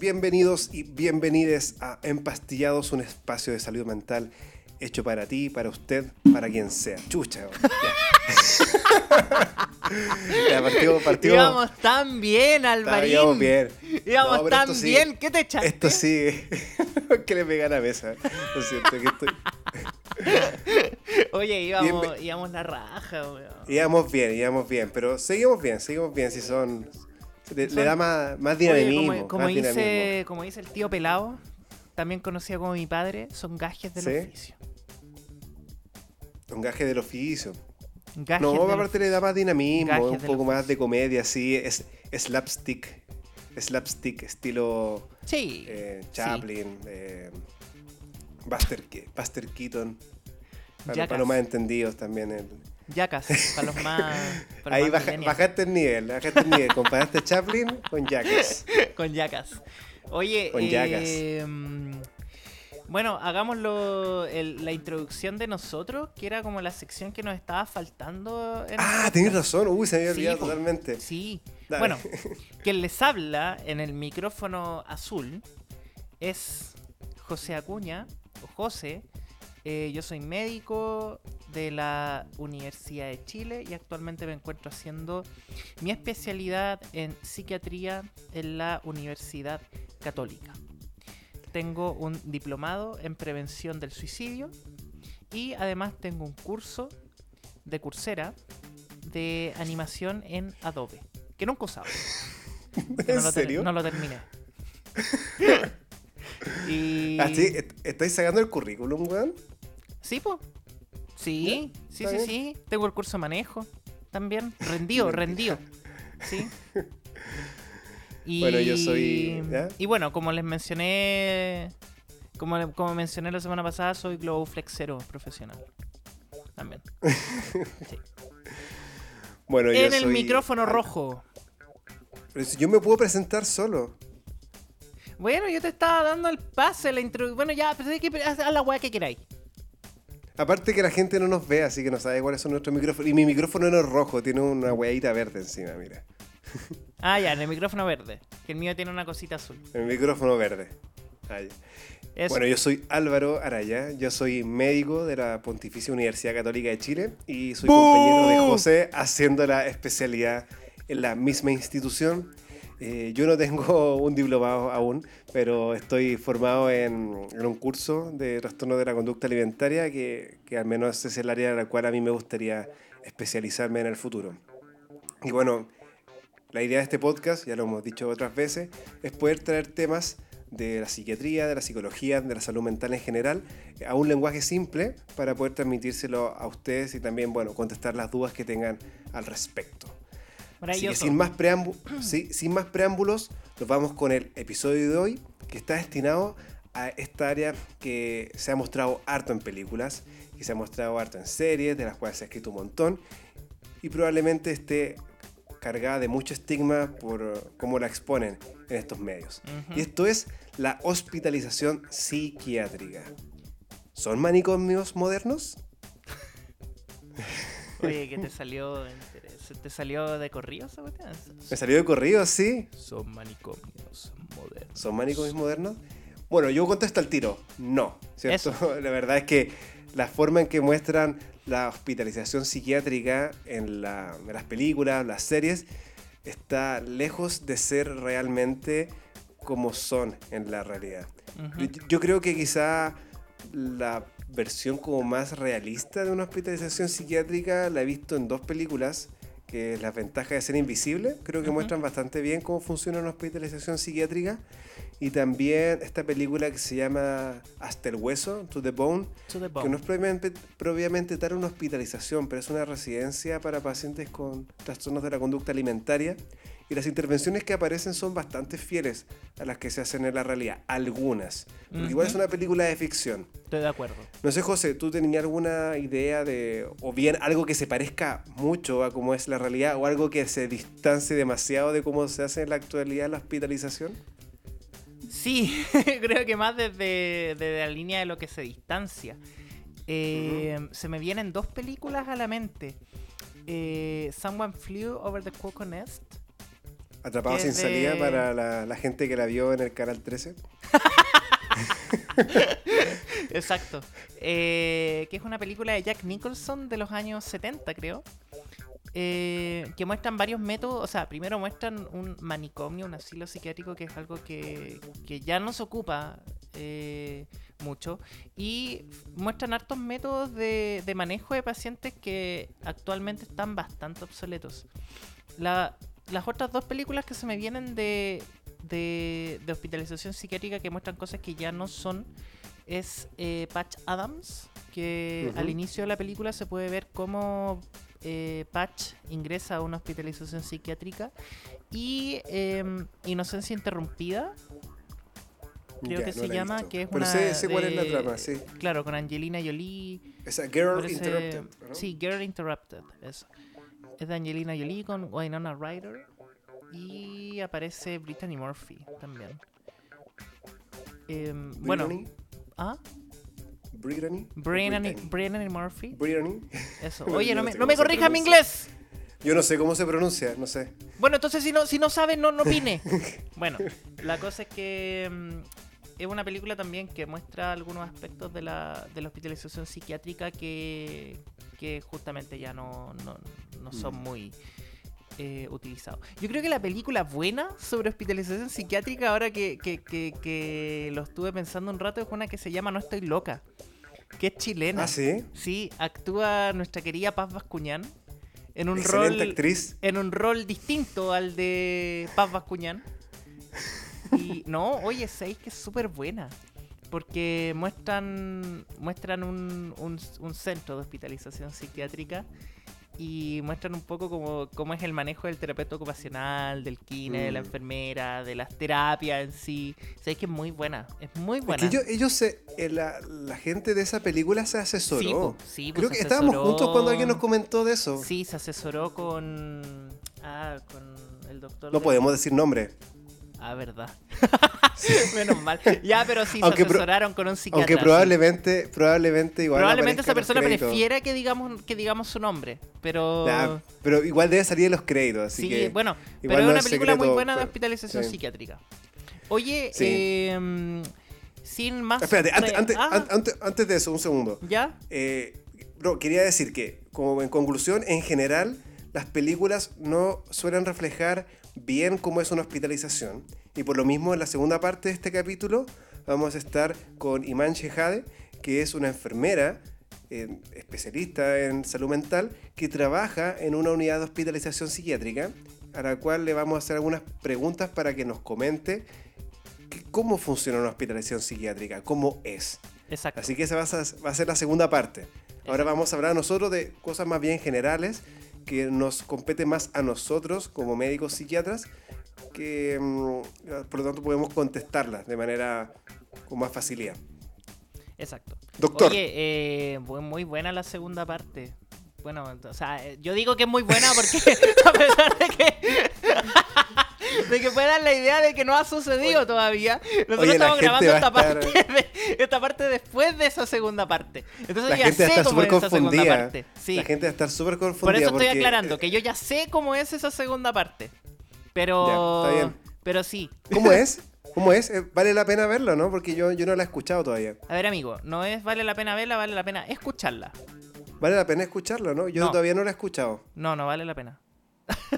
Bienvenidos y bienvenides a Empastillados, un espacio de salud mental hecho para ti, para usted, para quien sea. Chucha. ya, partimos, partimos. Íbamos tan bien, Alvarín. Íbamos bien. Íbamos tan bien. ¿Qué te echaste? Esto sigue. que le pega a mesa. Lo siento, que estoy... Oye, íbamos, íbamos la raja, weón. Íbamos bien, íbamos bien, pero seguimos bien, seguimos bien si son... Le, da más, más dinamismo. como, dice, como dice el tío Pelado, también conocido como mi padre, son gajes del oficio. Un gaje del oficio. no, aparte le da más dinamismo, un poco más de comedia, sí, es slapstick. Slapstick, estilo sí, eh, Chaplin, eh, Buster, Buster Keaton. Para, los más entendidos también. El... Jackass, para los más. Ahí bajaste el nivel, bajaste el nivel. Comparaste Chaplin con Jackass. con Jackass. Oye, con eh, bueno, hagámoslo la introducción de nosotros, que era como la sección que nos estaba faltando. ah, tenés razón, uy, se me había olvidado totalmente. Sí. Bueno, quien les habla en el micrófono azul es José Acuña, o José. Eh, yo soy médico de la Universidad de Chile y actualmente me encuentro haciendo mi especialidad en psiquiatría en la Universidad Católica tengo un diplomado en prevención del suicidio y además tengo un curso de cursera de animación en Adobe, que nunca usaba. ¿En serio? no lo terminé. y... ¿Ah, ¿Estáis sacando el currículum, weón? Sí, pues. Sí, sí, sí, sí. Tengo el curso de manejo también. Rendido, rendido. Sí. Y, bueno, yo soy. Y bueno, como les mencioné. Como, como mencioné la semana pasada, soy Flexero profesional. También. sí. Bueno, en el micrófono rojo. yo me puedo presentar solo. Bueno, yo te estaba dando el pase, la introducción. Bueno, ya, pero hay que hacer la weá que queráis. Aparte que la gente no nos ve, así que no sabe cuáles son nuestros micrófonos. Y mi micrófono no es rojo, tiene una weadita verde encima, mira. Ah, ya, en el micrófono verde. Que el mío tiene una cosita azul. El micrófono verde. Ah, bueno, yo soy Álvaro Araya, yo soy médico de la Pontificia Universidad Católica de Chile y soy compañero de José haciendo la especialidad en la misma institución. Eh, yo no tengo un diplomado aún, pero estoy formado en, un curso de trastorno de la conducta alimentaria que, que al menos es el área en la cual a mí me gustaría especializarme en el futuro. Y bueno, la idea de este podcast, ya lo hemos dicho otras veces, es poder traer temas de la psiquiatría, de la psicología, de la salud mental en general, a un lenguaje simple para poder transmitírselo a ustedes y también, bueno, contestar las dudas que tengan al respecto. Así que sin más, sin más preámbulos, nos vamos con el episodio de hoy, que está destinado a esta área que se ha mostrado harto en películas, que se ha mostrado harto en series, de las cuales se ha escrito un montón, y probablemente esté cargada de mucho estigma por cómo la exponen en estos medios. Y esto es la hospitalización psiquiátrica. ¿Son manicomios modernos? Oye, ¿qué te salió? ¿Te salió de corrido Me salió de corrido, sí. Son manicomios modernos. ¿Son manicomios modernos? Bueno, yo contesto al tiro. No, ¿cierto? La verdad es que la forma en que muestran la hospitalización psiquiátrica en, las películas, las series, está lejos de ser realmente como son en la realidad. yo, creo que quizá la versión como más realista de una hospitalización psiquiátrica la he visto en dos películas, que es La ventaja de ser invisible. Creo que muestran bastante bien cómo funciona una hospitalización psiquiátrica. Y también esta película que se llama Hasta el hueso, To the Bone, que no es propiamente, propiamente tal una hospitalización, pero es una residencia para pacientes con trastornos de la conducta alimentaria. Y las intervenciones que aparecen son bastante fieles a las que se hacen en la realidad, algunas. Porque igual es una película de ficción. Estoy de acuerdo. No sé, José, ¿tú tenías alguna idea de, o bien algo que se parezca mucho a cómo es la realidad, o algo que se distancie demasiado de cómo se hace en la actualidad la hospitalización? Sí, creo que más desde, la línea de lo que se distancia. Eh, se me vienen dos películas a la mente. Eh, Someone Flew Over the Cuckoo Nest. Atrapado sin salida para la, la, gente que la vio en el canal 13. Exacto. Eh, que es una película de Jack Nicholson de los años 70, creo. Eh, que muestran varios métodos, o sea, primero muestran un manicomio, un asilo psiquiátrico, que es algo que, que ya no se ocupa eh, mucho, y muestran hartos métodos de, de, manejo de pacientes que actualmente están bastante obsoletos. La, las otras dos películas que se me vienen de, de, de hospitalización psiquiátrica que muestran cosas que ya no son es eh, Patch Adams, que al inicio de la película se puede ver cómo eh, Patch ingresa a una hospitalización psiquiátrica y em, Inocencia Interrumpida. Creo que se llama, que es Pero una. Sé, cuál es la trama, sí. Claro, con Angelina Jolie. Esa Girl Interrupted. Sí, Girl Interrupted. Eso. Es de Angelina Jolie con Winona Ryder. Y aparece Brittany Murphy también. Eh, bueno. ¿Ah? Brittany. Brittany Murphy. Brittany. Eso. Oye, no me, no me corrijas mi inglés. Yo no sé cómo se pronuncia, no sé. Bueno, entonces si no, si no sabes, no, no opine. bueno, la cosa es que mm, es una película también que muestra algunos aspectos de la, de la hospitalización psiquiátrica que, que justamente ya no, no, no son mm. muy eh, utilizados. Yo creo que la película buena sobre hospitalización psiquiátrica, ahora que, que, que, que lo estuve pensando un rato, es una que se llama No estoy loca que es chilena. ¿Ah, sí? Sí, actúa nuestra querida Paz Bascuñán en un rol actriz. en un rol distinto al de Paz Bascuñán. Y no, oye, sabéis que es súper buena. Porque muestran muestran un, un, un centro de hospitalización psiquiátrica y muestran un poco cómo, cómo es el manejo del terapeuta ocupacional, del kine, de la mm. enfermera, de las terapias en sí. Sabéis que es muy buena, es muy buena. Es que ellos, se, eh, la, la, gente de esa película se asesoró. Sí, Creo que estábamos juntos cuando alguien nos comentó de eso. Sí, se asesoró con, ah, con el doctor. No podemos decir nombre. Ah, verdad. Menos mal. Ya, pero sí, se asesoraron con un psiquiatra. Aunque probablemente, probablemente igual. Probablemente esa persona prefiera que digamos, que digamos su nombre. Pero. pero igual debe salir en los créditos. Así sí, bueno. Pero es una película muy buena de hospitalización psiquiátrica. Oye, eh, sin más. Espérate, antes, ah. antes, antes, de eso, un segundo. ¿Ya? Eh, quería decir que, como en conclusión, en general, las películas no suelen reflejar bien cómo es una hospitalización. Y por lo mismo, en la segunda parte de este capítulo, vamos a estar con Iman Shehade, que es una enfermera eh, especialista en salud mental que trabaja en una unidad de hospitalización psiquiátrica, a la cual le vamos a hacer algunas preguntas para que nos comente cómo funciona una hospitalización psiquiátrica, cómo es. Exacto. Así que esa va a, ser la segunda parte. Ahora vamos a hablar nosotros de cosas más bien generales que nos compete más a nosotros como médicos psiquiatras, que mm, por lo tanto podemos contestarlas de manera con más facilidad. Exacto. Doctor. Oye, eh, muy buena la segunda parte. Bueno, o sea, yo digo que es muy buena porque a pesar de que de que puedan la idea de que no ha sucedido todavía. Nosotros estamos grabando esta parte, esta parte después de esa segunda parte. Entonces ya sé cómo es esa segunda parte. La gente va a estar súper confundida. Por eso estoy aclarando, que yo ya sé cómo es esa segunda parte. Pero. está bien. Pero sí. ¿Cómo es? ¿Cómo es? Eh, vale la pena verlo, ¿no? Porque yo, yo no la he escuchado todavía. A ver, amigo, no es vale la pena verla, vale la pena escucharla. Vale la pena escucharlo, ¿no? Yo todavía no la he escuchado. No, no vale la pena.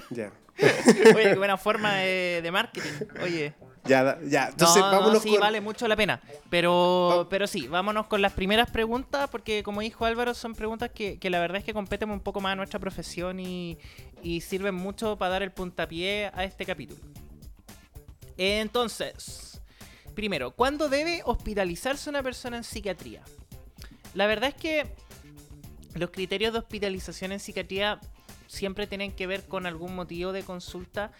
Ya. Oye, qué buena forma de, marketing. Oye. Ya, ya. Entonces, vámonos sí, vale mucho la pena. Pero, pero sí, vámonos con las primeras preguntas, porque como dijo Álvaro, son preguntas que, la verdad es que competen un poco más a nuestra profesión y, y sirven mucho para dar el puntapié a este capítulo. Entonces, primero, ¿cuándo debe hospitalizarse una persona en psiquiatría? La verdad es que los criterios de hospitalización en psiquiatría siempre tienen que ver con algún motivo de consulta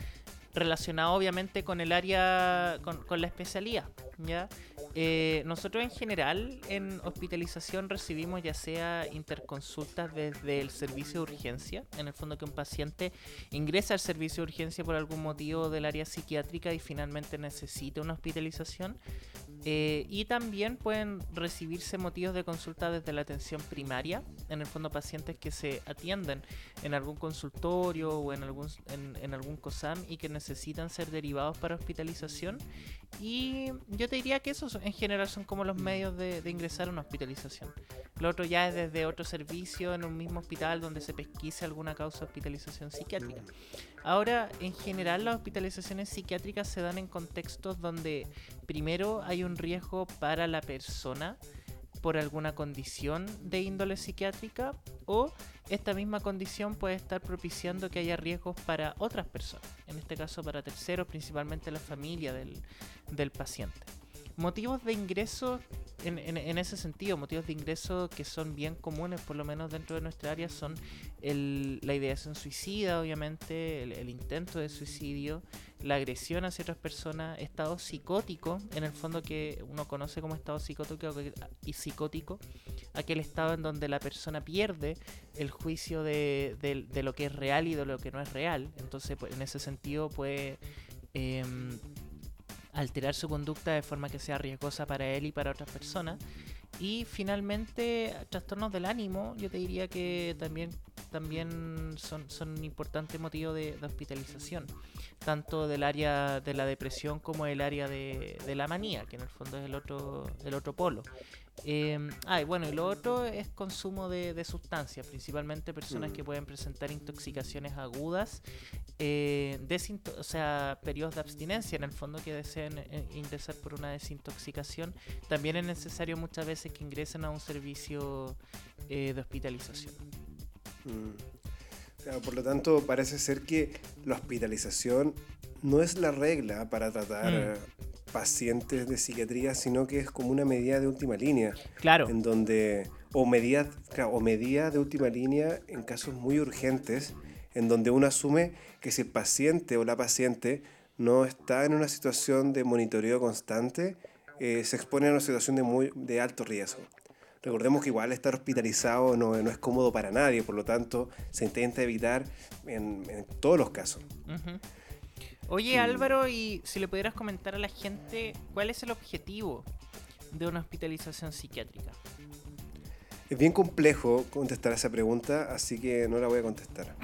relacionado obviamente con el área, con, la especialidad. ¿ya? Eh, nosotros en general en hospitalización recibimos ya sea interconsultas desde el servicio de urgencia, en el fondo que un paciente ingresa al servicio de urgencia por algún motivo del área psiquiátrica y finalmente necesita una hospitalización, Eh, y también pueden recibirse motivos de consulta desde la atención primaria, en el fondo pacientes que se atienden en algún consultorio o en algún, en, algún COSAM y que necesitan ser derivados para hospitalización. Y yo te diría que esos en general son como los medios de, de ingresar a una hospitalización. Lo otro ya es desde otro servicio en un mismo hospital donde se pesquise alguna causa de hospitalización psiquiátrica. Ahora, en general, las hospitalizaciones psiquiátricas se dan en contextos donde primero hay un riesgo para la persona por alguna condición de índole psiquiátrica o esta misma condición puede estar propiciando que haya riesgos para otras personas, en este caso para terceros, principalmente la familia del, del paciente. Motivos de ingreso en, ese sentido, motivos de ingreso que son bien comunes, por lo menos dentro de nuestra área, son la ideación suicida, obviamente, el, intento de suicidio, la agresión hacia otras personas, estado psicótico, en el fondo que uno conoce como estado psicótico y psicótico, aquel estado en donde la persona pierde el juicio de, lo que es real y de lo que no es real. Entonces, pues, en ese sentido, puede... Em, alterar su conducta de forma que sea riesgosa para él y para otras personas. Y finalmente, trastornos del ánimo, yo te diría que también, también son, son un importante motivo de, hospitalización, tanto del área de la depresión como del área de, de, la manía, que en el fondo es el otro, el otro polo. Eh, ah, y bueno, y lo otro es consumo de, sustancias, principalmente personas que mm. pueden presentar intoxicaciones agudas, eh, o sea, periodos de abstinencia en el fondo que deseen eh, ingresar por una desintoxicación. También es necesario muchas veces que ingresen a un servicio eh, de hospitalización. Mm. por lo tanto, parece ser que la hospitalización no es la regla para tratar mm pacientes de psiquiatría, sino que es como una medida de última línea. Claro. En donde, o medida, o medida de última línea en casos muy urgentes, en donde uno asume que si el paciente o la paciente no está en una situación de monitoreo constante, eh, se expone a una situación de, muy, de alto riesgo. Recordemos que igual estar hospitalizado no, no, es cómodo para nadie, por lo tanto se intenta evitar en, todos los casos. Oye Álvaro, y si le pudieras comentar a la gente cuál es el objetivo de una hospitalización psiquiátrica. Es bien complejo contestar esa pregunta, así que no la voy a contestar.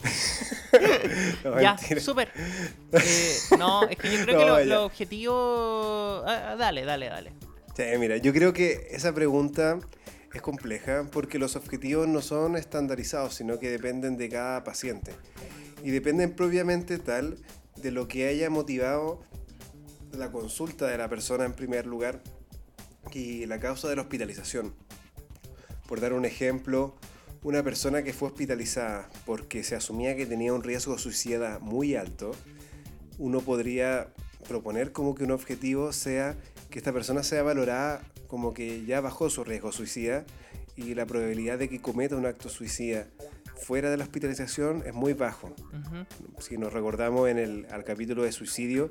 ya, súper. Eh, no, es que yo creo que los objetivos... Ah, ah, dale, dale, dale. Sí, mira, yo creo que esa pregunta es compleja porque los objetivos no son estandarizados, sino que dependen de cada paciente y dependen propiamente tal de lo que haya motivado la consulta de la persona en primer lugar y la causa de la hospitalización. Por dar un ejemplo, una persona que fue hospitalizada porque se asumía que tenía un riesgo suicida muy alto, uno podría proponer como que un objetivo sea que esta persona sea valorada como que ya bajó su riesgo suicida y la probabilidad de que cometa un acto suicida fuera de la hospitalización es muy bajo. Si nos recordamos en el al capítulo de suicidio,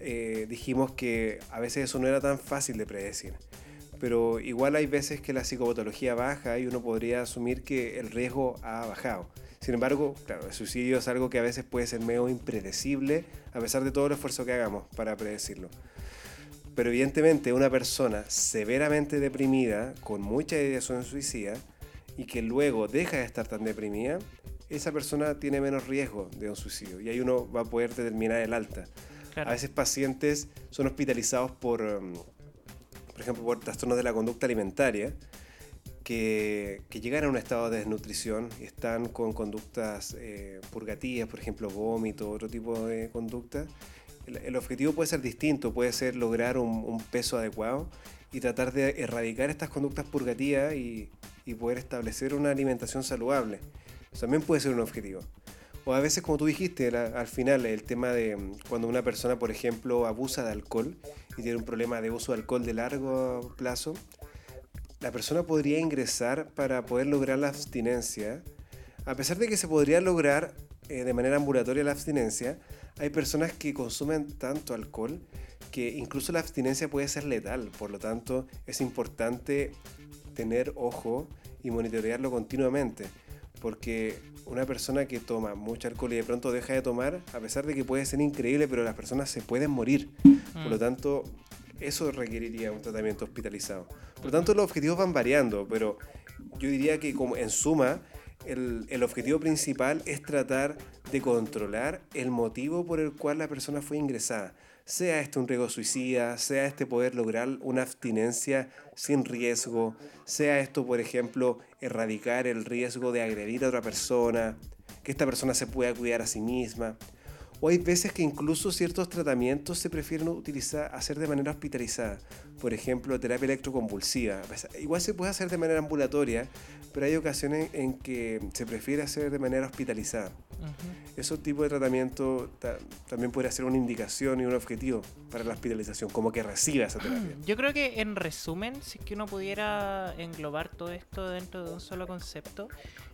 eh, dijimos que a veces eso no era tan fácil de predecir. Pero igual hay veces que la psicopatología baja y uno podría asumir que el riesgo ha bajado. Sin embargo, claro, el suicidio es algo que a veces puede ser medio impredecible, a pesar de todo el esfuerzo que hagamos para predecirlo. Pero evidentemente una persona severamente deprimida, con mucha ideación suicida, y que luego deja de estar tan deprimida, esa persona tiene menos riesgo de un suicidio y ahí uno va a poder determinar el alta. A veces pacientes son hospitalizados por, um, por ejemplo, por trastornos de la conducta alimentaria que, que llegan a un estado de desnutrición y están con conductas eh, purgativas, por ejemplo, vómito, otro tipo de conducta. El, objetivo puede ser distinto, puede ser lograr un, un peso adecuado y tratar de erradicar estas conductas purgativas y, y poder establecer una alimentación saludable. Eso también puede ser un objetivo. O a veces, como tú dijiste, al final, el tema de mm, cuando una persona, por ejemplo, abusa de alcohol y tiene un problema de uso de alcohol de largo plazo, la persona podría ingresar para poder lograr la abstinencia. A pesar de que se podría lograr eh, de manera ambulatoria la abstinencia, hay personas que consumen tanto alcohol que incluso la abstinencia puede ser letal. Por lo tanto, es importante tener ojo y monitorearlo continuamente. Porque una persona que toma mucho alcohol y de pronto deja de tomar, a pesar de que puede ser increíble, pero las personas se pueden morir. Por lo mm. tanto, eso requeriría un tratamiento hospitalizado. Por lo tanto, los objetivos van variando, pero yo diría que como en suma, el, el, objetivo principal es tratar de controlar el motivo por el cual la persona fue ingresada. Sea este un riesgo suicida, sea este poder lograr una abstinencia sin riesgo, sea esto, por ejemplo, erradicar el riesgo de agredir a otra persona, que esta persona se pueda cuidar a sí misma. O hay veces que incluso ciertos tratamientos se prefieren utilizar, hacer de manera hospitalizada. Por ejemplo, terapia electroconvulsiva. Igual se puede hacer de manera ambulatoria, pero hay ocasiones en que se prefiere hacer de manera hospitalizada. Ese tipo de tratamiento también puede ser una indicación y un objetivo para la hospitalización, como que reciba esa terapia. Yo creo que en resumen, si es que uno pudiera englobar todo esto dentro de un solo concepto,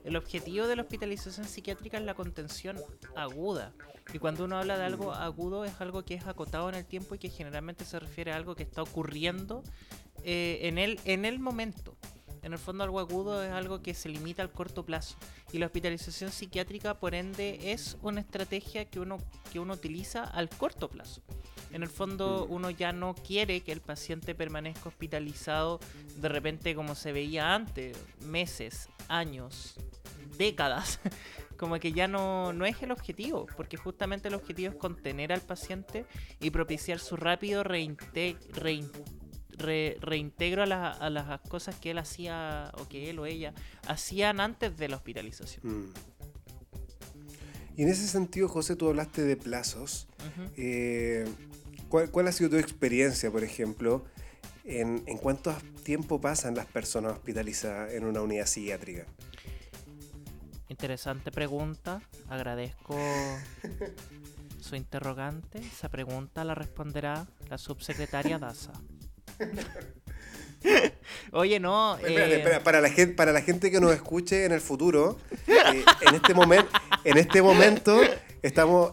el objetivo de la hospitalización psiquiátrica es la contención aguda. Y cuando uno habla de algo agudo es algo que es acotado en el tiempo y que generalmente se refiere a algo que está ocurriendo eh, en, el, en el momento. En el fondo algo agudo es algo que se limita al corto plazo. Y la hospitalización psiquiátrica, por ende, es una estrategia que uno, que uno utiliza al corto plazo. En el fondo uno ya no quiere que el paciente permanezca hospitalizado de repente como se veía antes, meses, años, décadas. Como que ya no, no es el objetivo, porque justamente el objetivo es contener al paciente y propiciar su rápido reintegro a, las cosas que él hacía o que él o ella hacían antes de la hospitalización. Mm. Y en ese sentido, José, tú hablaste de plazos. Eh, ¿cuál, ha sido tu experiencia, por ejemplo, en, en cuánto tiempo pasan las personas hospitalizadas en una unidad psiquiátrica? Interesante pregunta. Agradezco su interrogante. Esa pregunta la responderá la subsecretaria Daza. Oye, no. Eh, para, la gente, para la gente que nos escuche en el futuro, eh, en, este momento en este momento estamos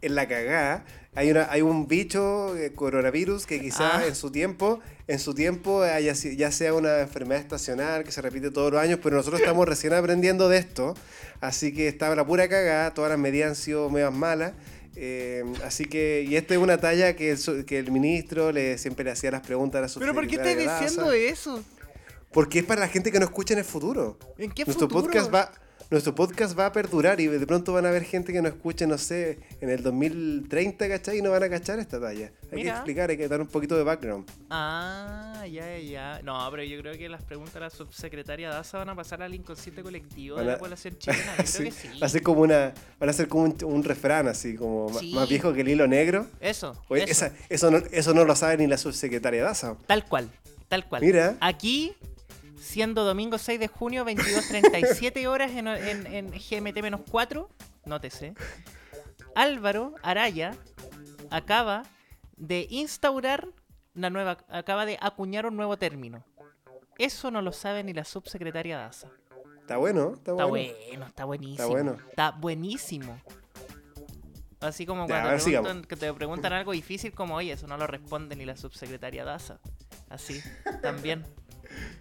en la cagada hay, una, hay un bicho, eh, coronavirus, que quizás ah. en su tiempo, en su tiempo ya sea una enfermedad estacional que se repite todos los años, pero nosotros estamos recién aprendiendo de esto, así que estaba la pura cagada, todas las medidas han sido medias malas. Eh, así que, y esta es una talla que el, que el ministro le, siempre le hacía las preguntas a la ¿Pero por qué estás diciendo eso? Porque es para la gente que no escucha en el futuro. ¿En qué Nuestro podcast va nuestro podcast va a perdurar y de pronto van a haber gente que nos escuche, no sé, en el 2030, ¿cachai? Y no van a cachar esta talla. Hay que explicar, hay que dar un poquito de background. Ah, ya, ya. No, pero yo creo que las preguntas de la subsecretaria Daza van a pasar al inconsciente colectivo de la población chilena. Yo creo que sí. Va a ser como una, van a ser como un, refrán así, como más viejo que el hilo negro. Eso. eso. eso, no, eso no lo sabe ni la subsecretaria Daza. Tal cual, tal cual. Mira. Aquí siendo domingo 6 de junio, 22.37 horas en, en, GMT-4, nótese, Álvaro Araya acaba de instaurar una nueva, acaba de acuñar un nuevo término. Eso no lo sabe ni la subsecretaria Daza. Está bueno, está, está bueno. Está buenísimo. Está bueno. Está buenísimo. Así como cuando te, te preguntan algo difícil como, oye, eso no lo responde ni la subsecretaria Daza. Así, también.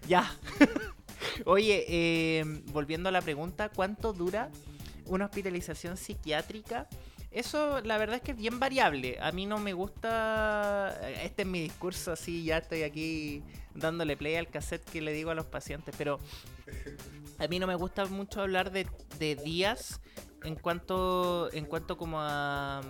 Ya. Oye, em, volviendo a la pregunta, ¿cuánto dura una hospitalización psiquiátrica? Eso la verdad es que es bien variable. A mí no me gusta... Este es mi discurso, así ya estoy aquí dándole play al cassette que le digo a los pacientes, pero a mí no me gusta mucho hablar de, de días en cuanto, en cuanto como a,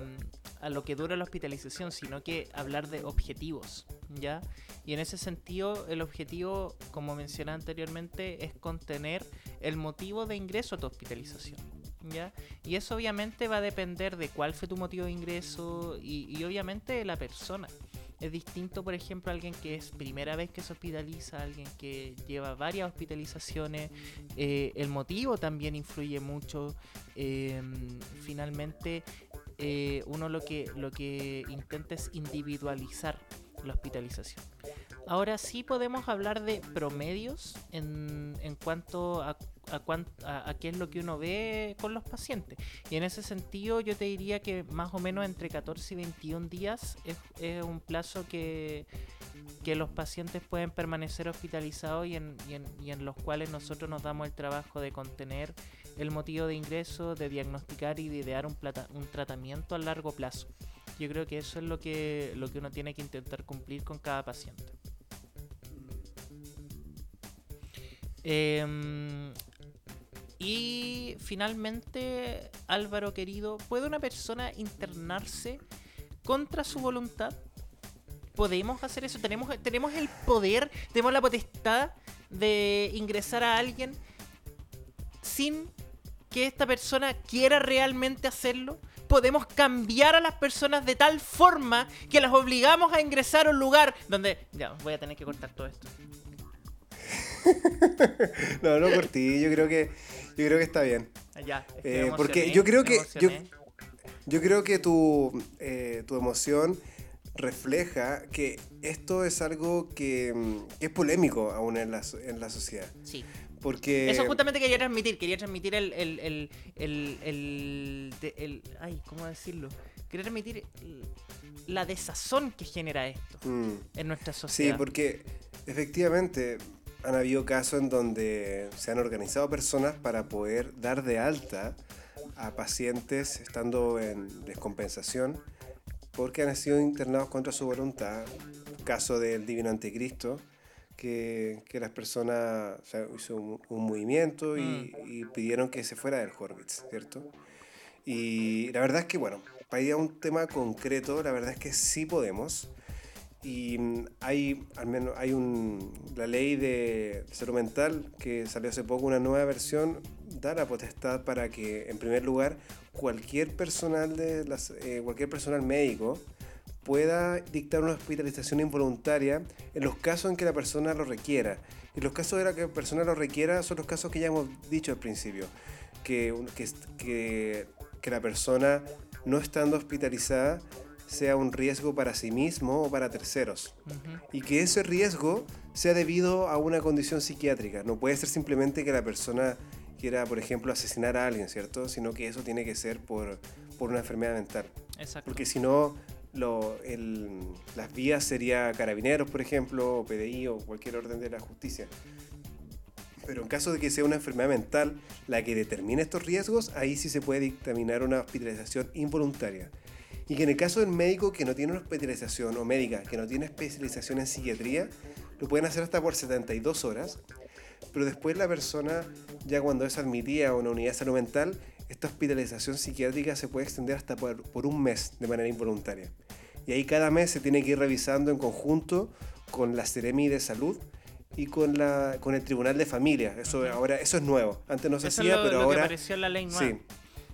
a lo que dura la hospitalización, sino que hablar de objetivos, ¿ya? Y en ese sentido, el objetivo, como mencioné anteriormente, es contener el motivo de ingreso a tu hospitalización. ¿Ya? Y eso obviamente va a depender de cuál fue tu motivo de ingreso y, obviamente de la persona. Es distinto, por ejemplo, alguien que es primera vez que se hospitaliza, alguien que lleva varias hospitalizaciones. Eh, el motivo también influye mucho. Em, finalmente, eh, uno lo que, lo que intenta es individualizar la hospitalización. Ahora sí podemos hablar de promedios en, en cuanto a, a, a, qué es lo que uno ve con los pacientes. Y en ese sentido yo te diría que más o menos entre 14 y 21 días es, es un plazo que, que los pacientes pueden permanecer hospitalizados y en, y, en, y en los cuales nosotros nos damos el trabajo de contener el motivo de ingreso, de diagnosticar y de idear un, plata, un tratamiento a largo plazo. Yo creo que eso es lo que, lo que uno tiene que intentar cumplir con cada paciente. Em, y finalmente, Álvaro querido, ¿puede una persona internarse contra su voluntad? ¿Podemos hacer eso? ¿Tenemos, tenemos el poder, tenemos la potestad de ingresar a alguien sin que esta persona quiera realmente hacerlo? Podemos cambiar a las personas de tal forma que las obligamos a ingresar a un lugar donde... Ya, voy a tener que cortar todo esto. no, no corté, yo creo que yo creo que está bien. Ya, eh, porque yo creo que yo, yo, creo que tu, eh, tu emoción refleja que esto es algo que, que es polémico aún en la, en la sociedad. Sí. Porque... Eso justamente quería transmitir, quería transmitir el... el, el, el, el, ay, ¿cómo decirlo? Quería transmitir la desazón que genera esto mm. en nuestra sociedad. Sí, porque efectivamente han habido casos en donde se han organizado personas para poder dar de alta a pacientes estando en descompensación porque han sido internados contra su voluntad. Caso del Divino Anticristo, que, que las personas o sea, hizo un, movimiento y, mm. y, pidieron que se fuera del Horvitz, ¿cierto? Y la verdad es que, bueno, para ir a un tema concreto, la verdad es que sí podemos. Y mm, hay, al menos, hay un, la ley de salud mental que salió hace poco, una nueva versión, da la potestad para que, en primer lugar, cualquier personal, de las, eh, cualquier personal médico pueda dictar una hospitalización involuntaria en los casos en que la persona lo requiera. Y los casos de la que la persona lo requiera son los casos que ya hemos dicho al principio, que, que, que la persona no estando hospitalizada sea un riesgo para sí mismo o para terceros. Y que ese riesgo sea debido a una condición psiquiátrica. No puede ser simplemente que la persona quiera, por ejemplo, asesinar a alguien, ¿cierto? Sino que eso tiene que ser por, por una enfermedad mental. Exacto. Porque si no, lo, las vías sería carabineros, por ejemplo, o PDI o cualquier orden de la justicia. Pero en caso de que sea una enfermedad mental la que determine estos riesgos, ahí sí se puede dictaminar una hospitalización involuntaria. Y que en el caso del médico que no tiene una hospitalización o médica que no tiene especialización en psiquiatría, lo pueden hacer hasta por 72 horas. Pero después la persona, ya cuando es admitida a una unidad de salud mental, esta hospitalización psiquiátrica se puede extender hasta por, por un mes de manera involuntaria. Y ahí cada mes se tiene que ir revisando en conjunto con la Ceremi de Salud y con la con el Tribunal de Familia. Eso ahora eso es nuevo. Antes no se hacía, pero ahora que apareció la ley nueva. Sí.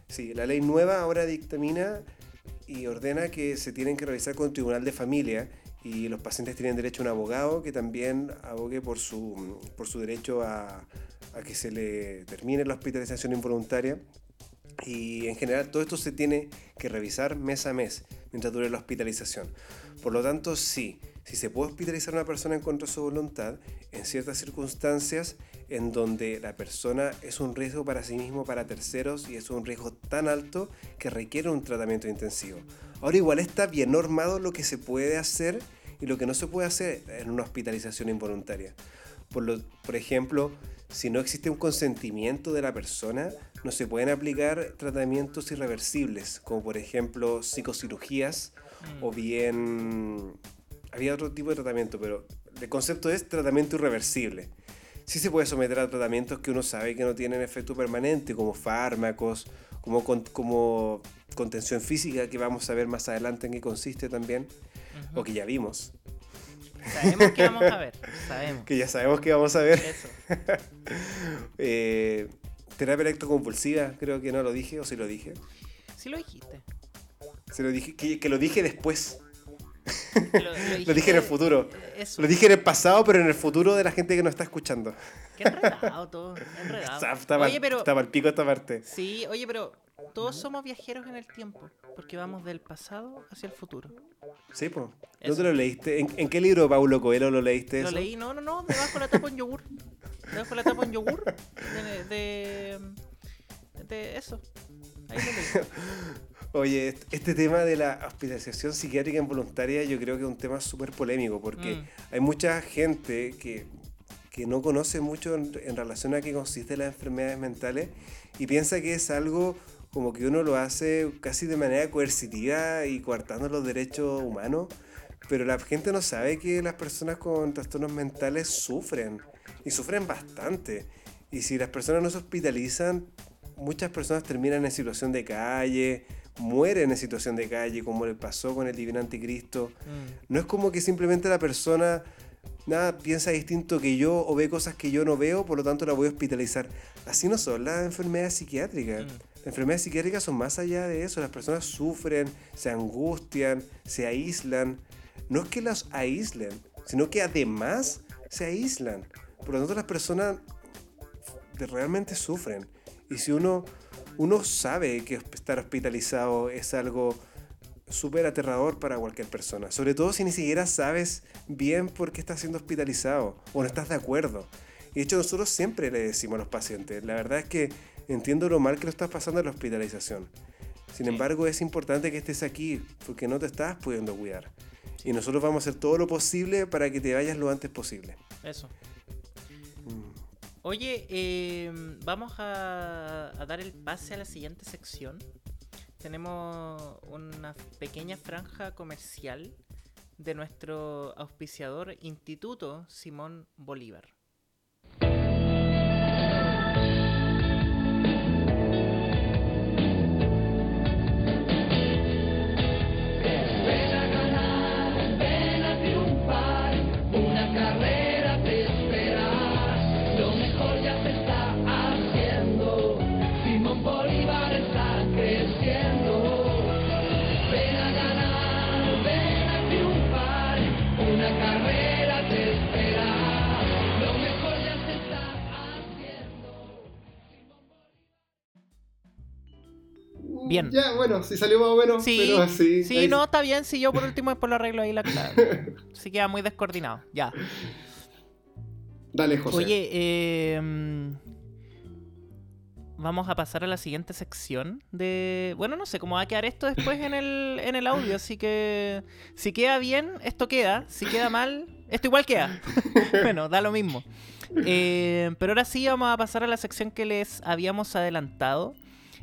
Sí, la ley nueva ahora dictamina y ordena que se tienen que realizar con el Tribunal de Familia y los pacientes tienen derecho a un abogado que también abogue por su, por su derecho a, a que se le termine la hospitalización involuntaria. Y en general todo esto se tiene que revisar mes a mes mientras dure la hospitalización. Por lo tanto, sí, si se puede hospitalizar a una persona en contra de su voluntad, en ciertas circunstancias en donde la persona es un riesgo para sí mismo, para terceros, y es un riesgo tan alto que requiere un tratamiento intensivo. Ahora igual está bien normado lo que se puede hacer y lo que no se puede hacer en una hospitalización involuntaria. Por, lo, por ejemplo, si no existe un consentimiento de la persona, no se pueden aplicar tratamientos irreversibles, como por ejemplo psicocirugías o mm. bien... Había otro tipo de tratamiento, pero el concepto es tratamiento irreversible. Sí se puede someter a tratamientos que uno sabe que no tienen efecto permanente, como fármacos, como, como contención física, que vamos a ver más adelante en qué consiste también, o que ya vimos. Sabemos que vamos a ver. Sabemos. Que ya sabemos que vamos a ver. Eso. eh, terapia electroconvulsiva, creo que no lo dije, o si lo dije. Sí lo dijiste. Se lo dije, que, lo dije después. Lo, dije en el futuro. Lo dije en el pasado, pero en el futuro de la gente que nos está escuchando. Qué enredado todo. Enredado. Está, oye, pero, está mal pico esta parte. Sí, oye, pero todos somos viajeros en el tiempo, porque vamos del pasado hacia el futuro. Sí, pues. ¿Dónde lo leíste? ¿En, qué libro, Paulo Coelho, lo leíste Lo leí, no, no, no, debajo de la tapa en yogur. Debajo de la tapa en yogur. De, de, eso. Ahí lo leí. Oye, este tema de la hospitalización psiquiátrica involuntaria yo creo que es un tema súper polémico porque mm. hay mucha gente que, que no conoce mucho en, en, relación a qué consiste las enfermedades mentales y piensa que es algo como que uno lo hace casi de manera coercitiva y coartando los derechos humanos, pero la gente no sabe que las personas con trastornos mentales sufren y sufren bastante. Y si las personas no se hospitalizan, muchas personas terminan en situación de calle, mueren en situación de calle, como le pasó con el divino anticristo. Mm. No es como que simplemente la persona nada piensa distinto que yo o ve cosas que yo no veo, por lo tanto la voy a hospitalizar. Así no son las enfermedades psiquiátricas. Mm. Las enfermedades psiquiátricas son más allá de eso. Las personas sufren, se angustian, se aíslan. No es que las aíslen, sino que además se aíslan. Por lo tanto, las personas realmente sufren. Y si uno, uno sabe que estar hospitalizado es algo súper aterrador para cualquier persona. Sobre todo si ni siquiera sabes bien por qué estás siendo hospitalizado o no estás de acuerdo. Y de hecho nosotros siempre le decimos a los pacientes, la verdad es que entiendo lo mal que lo estás pasando en la hospitalización. Sin embargo, es importante que estés aquí porque no te estás pudiendo cuidar. Y nosotros vamos a hacer todo lo posible para que te vayas lo antes posible. Eso. Mm. Oye, em, vamos a, a, dar el pase a la siguiente sección. Tenemos una pequeña franja comercial de nuestro auspiciador Instituto Simón Bolívar. Bien. Ya, bueno, si salió más o menos, sí, pero así. Sí, no, está bien. Si yo por último después lo arreglo ahí la clave. sí queda muy descoordinado. Ya. Dale, José. Oye, eh, vamos a pasar a la siguiente sección de... Bueno, no sé cómo va a quedar esto después en el, en el audio, así que si queda bien, esto queda. Si queda mal, esto igual queda. bueno, da lo mismo. Eh, pero ahora sí vamos a pasar a la sección que les habíamos adelantado.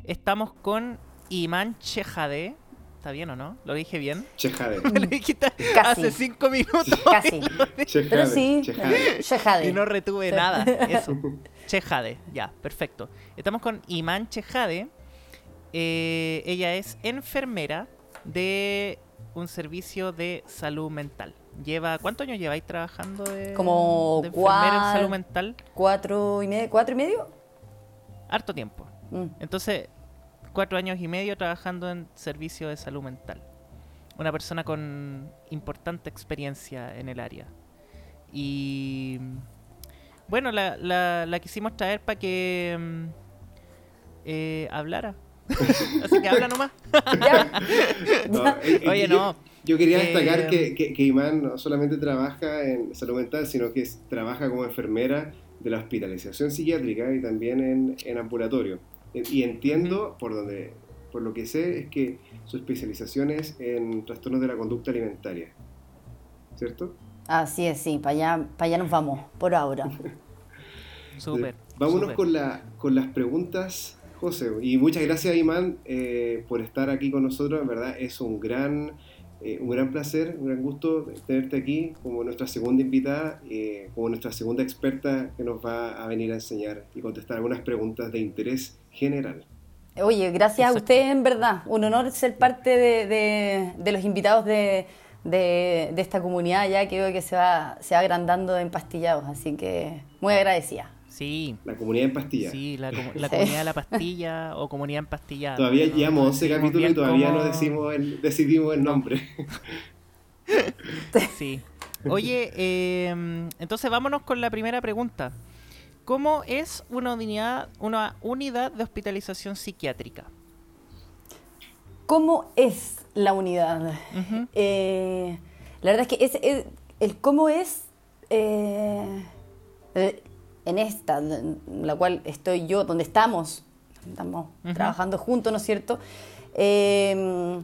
Estamos con Iman Chejade. ¿Está bien o no? ¿Lo dije bien? Chejade. lo dijiste hace cinco minutos. Casi. Pero sí, Chejade. Y no retuve nada. Eso. Chejade. Ya, perfecto. Estamos con Iman Chejade. Eh, ella es enfermera de un servicio de salud mental. Lleva, ¿Cuántos años lleváis trabajando de, Como enfermera en salud mental? Cuatro y medio. ¿Cuatro y medio? Harto tiempo. Mm. Entonces, cuatro años y medio trabajando en servicio de salud mental. Una persona con importante experiencia en el área. Y bueno, la, la, quisimos traer para que mm, eh, hablara. Así que habla nomás. Oye, no. Yo quería destacar que, que, que, Imán no solamente trabaja en salud mental, sino que trabaja como enfermera de la hospitalización psiquiátrica y también en, en ambulatorio. Y entiendo, por, donde, por lo que sé, es que su especialización es en trastornos de la conducta alimentaria. ¿Cierto? Así es, sí, para allá, para allá nos vamos, por ahora. Súper. Vámonos Con, la, con las preguntas, José. Y muchas gracias, Imán, eh, por estar aquí con nosotros. En verdad, es un gran eh, un gran placer, un gran gusto tenerte aquí como nuestra segunda invitada, eh, como nuestra segunda experta que nos va a venir a enseñar y contestar algunas preguntas de interés general. Oye, gracias a usted en verdad. Un honor ser parte de, de, los invitados de, de, esta comunidad ya que veo que se va, se va agrandando en pastillados, así que muy agradecida. Sí. La comunidad en pastilla. Sí, la, comunidad de la pastilla o comunidad en pastilla. Todavía llevamos 11 capítulos y todavía no decimos el, decidimos el nombre. Sí. Oye, em, entonces vámonos con la primera pregunta. ¿Cómo es una unidad, una unidad de hospitalización psiquiátrica? ¿Cómo es la unidad? Eh, la verdad es que es, el cómo es eh, en esta, en la cual estoy yo, donde estamos, estamos trabajando juntos, ¿no es cierto? Em,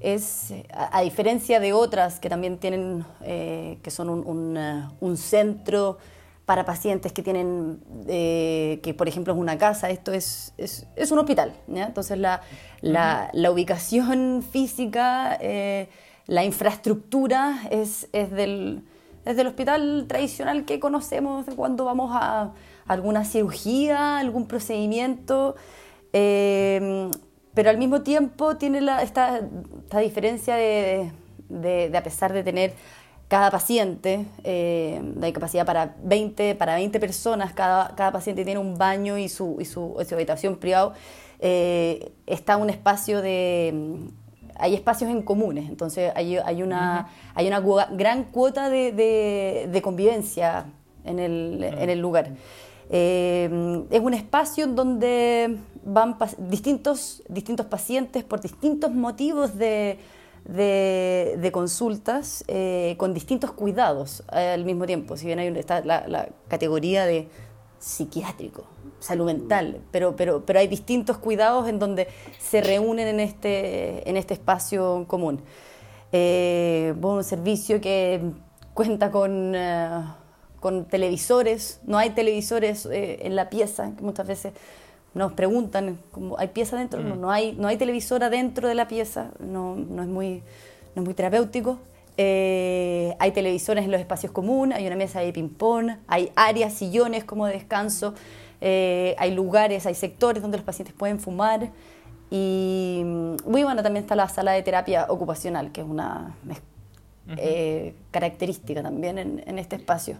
es, a, diferencia de otras que también tienen, eh, que son un, un, centro para pacientes que tienen, eh, que por ejemplo es una casa, esto es, es, es un hospital. Entonces la, la, la, ubicación física, eh, la infraestructura es, es, del, es del hospital tradicional que conocemos cuando vamos a alguna cirugía, algún procedimiento. Eh, pero al mismo tiempo tiene esta, diferencia de, de, de, a pesar de tener cada paciente, eh, hay capacidad para 20, para 20 personas, cada, paciente tiene un baño y su, habitación privada, eh, está un espacio de... Hay espacios en comunes, entonces hay, hay una, hay una gran cuota de, de, convivencia en el, en el lugar. Eh, es un espacio en donde van distintos, distintos pacientes por distintos motivos de, de, consultas eh, con distintos cuidados al mismo tiempo. Si bien hay está la, categoría de psiquiátrico, salud mental, pero, pero, pero hay distintos cuidados en donde se reúnen en este, en este espacio común. Eh, un servicio que cuenta con, eh, con televisores, no hay televisores eh, en la pieza, que muchas veces nos preguntan, como, ¿hay pieza dentro? No, mm. no, hay, no hay televisora dentro de la pieza, no, no es, muy, no es muy terapéutico. Eh, hay televisores en los espacios comunes, hay una mesa de ping-pong, hay áreas, sillones como de descanso, eh, hay lugares, hay sectores donde los pacientes pueden fumar. Y muy bueno, también está la sala de terapia ocupacional, que es una eh, característica también en, en este espacio.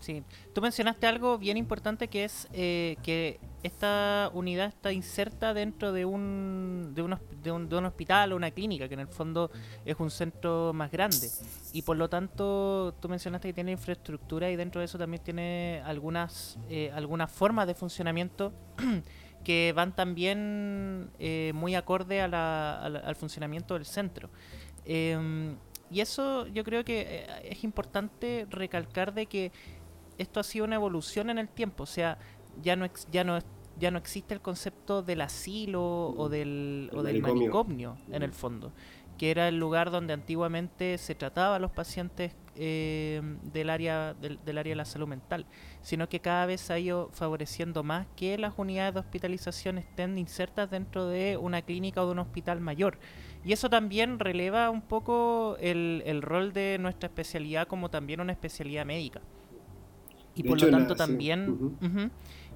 Sí, tú mencionaste algo bien importante que es eh, que esta unidad está inserta dentro de un, de, un, de, un, de un hospital o una clínica, que en el fondo es un centro más grande. Y por lo tanto, tú mencionaste que tiene infraestructura y dentro de eso también tiene algunas, eh, algunas formas de funcionamiento que van también eh, muy acorde a la, al funcionamiento del centro. Em, y eso yo creo que es importante recalcar de que esto ha sido una evolución en el tiempo, o sea, ya no, ya no, ya no existe el concepto del asilo o del, o del manicomio. en el fondo, que era el lugar donde antiguamente se trataba a los pacientes eh, del, área, del, área de la salud mental, sino que cada vez ha ido favoreciendo más que las unidades de hospitalización estén insertas dentro de una clínica o de un hospital mayor. Y eso también releva un poco el, el rol de nuestra especialidad como también una especialidad médica. Y por lo tanto también...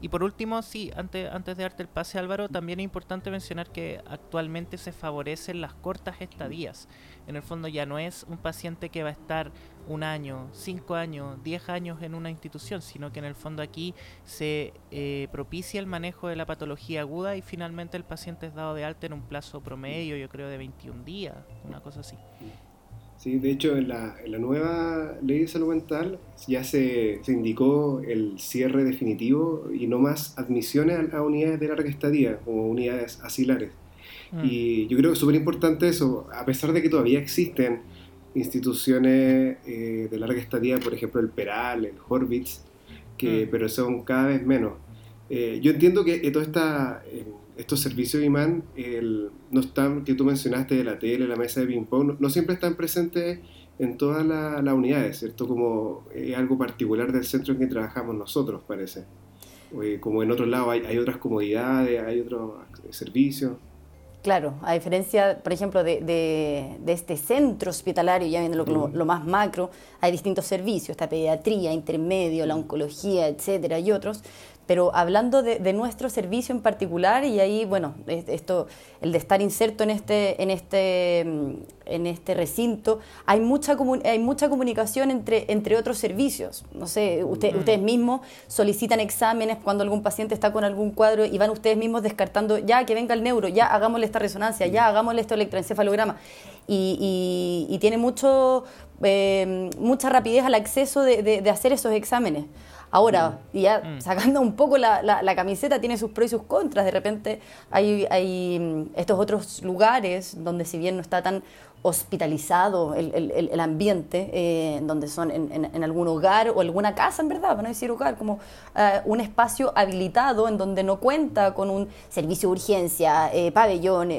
Y por último, sí, antes, antes de darte el pase Álvaro, también es importante mencionar que actualmente se favorecen las cortas estadías. En el fondo ya no es un paciente que va a estar un año, cinco años, diez años en una institución, sino que en el fondo aquí se eh, propicia el manejo de la patología aguda y finalmente el paciente es dado de alta en un plazo promedio, yo creo, de 21 días, una cosa así. Sí, de hecho, en la, en la, nueva ley de salud mental ya se, se, indicó el cierre definitivo y no más admisiones a, unidades de larga estadía o unidades asilares. Mm. Y yo creo que es súper importante eso, a pesar de que todavía existen instituciones eh, de larga estadía, por ejemplo el Peral, el Horvitz, que, mm. pero son cada vez menos. Eh, yo entiendo que todo esta estos servicios imán, el, no están, que tú mencionaste de la tele, la mesa de ping-pong, no, siempre están presentes en todas las unidades, ¿cierto? Como es algo particular del centro en que trabajamos nosotros, parece. Eh, como en otros lados hay, hay, otras comodidades, hay otros servicios. Claro, a diferencia, por ejemplo, de, de, este centro hospitalario, ya viendo lo, lo, más macro, hay distintos servicios, esta pediatría, intermedio, la oncología, etcétera, y otros, pero hablando de, nuestro servicio en particular, y ahí, bueno, esto, el de estar inserto en este, en este, mm, en este recinto, hay mucha, hay mucha comunicación entre, entre otros servicios. No sé, usted, ustedes mismos solicitan exámenes cuando algún paciente está con algún cuadro y van ustedes mismos descartando, ya que venga el neuro, ya hagámosle esta resonancia, ya hagámosle este electroencefalograma. Y, y, tiene mucho, eh, mucha rapidez al acceso de, de hacer esos exámenes. Ahora, mm. ya mm. sacando un poco la, la, camiseta, tiene sus pros y sus contras. De repente hay, hay mm, estos otros lugares donde si bien no está tan hospitalizado el, el, el ambiente, eh, donde son en, en, algún hogar o alguna casa, en verdad, para no decir hogar, como eh, un espacio habilitado en donde no cuenta con un servicio de urgencia, eh, pabellón,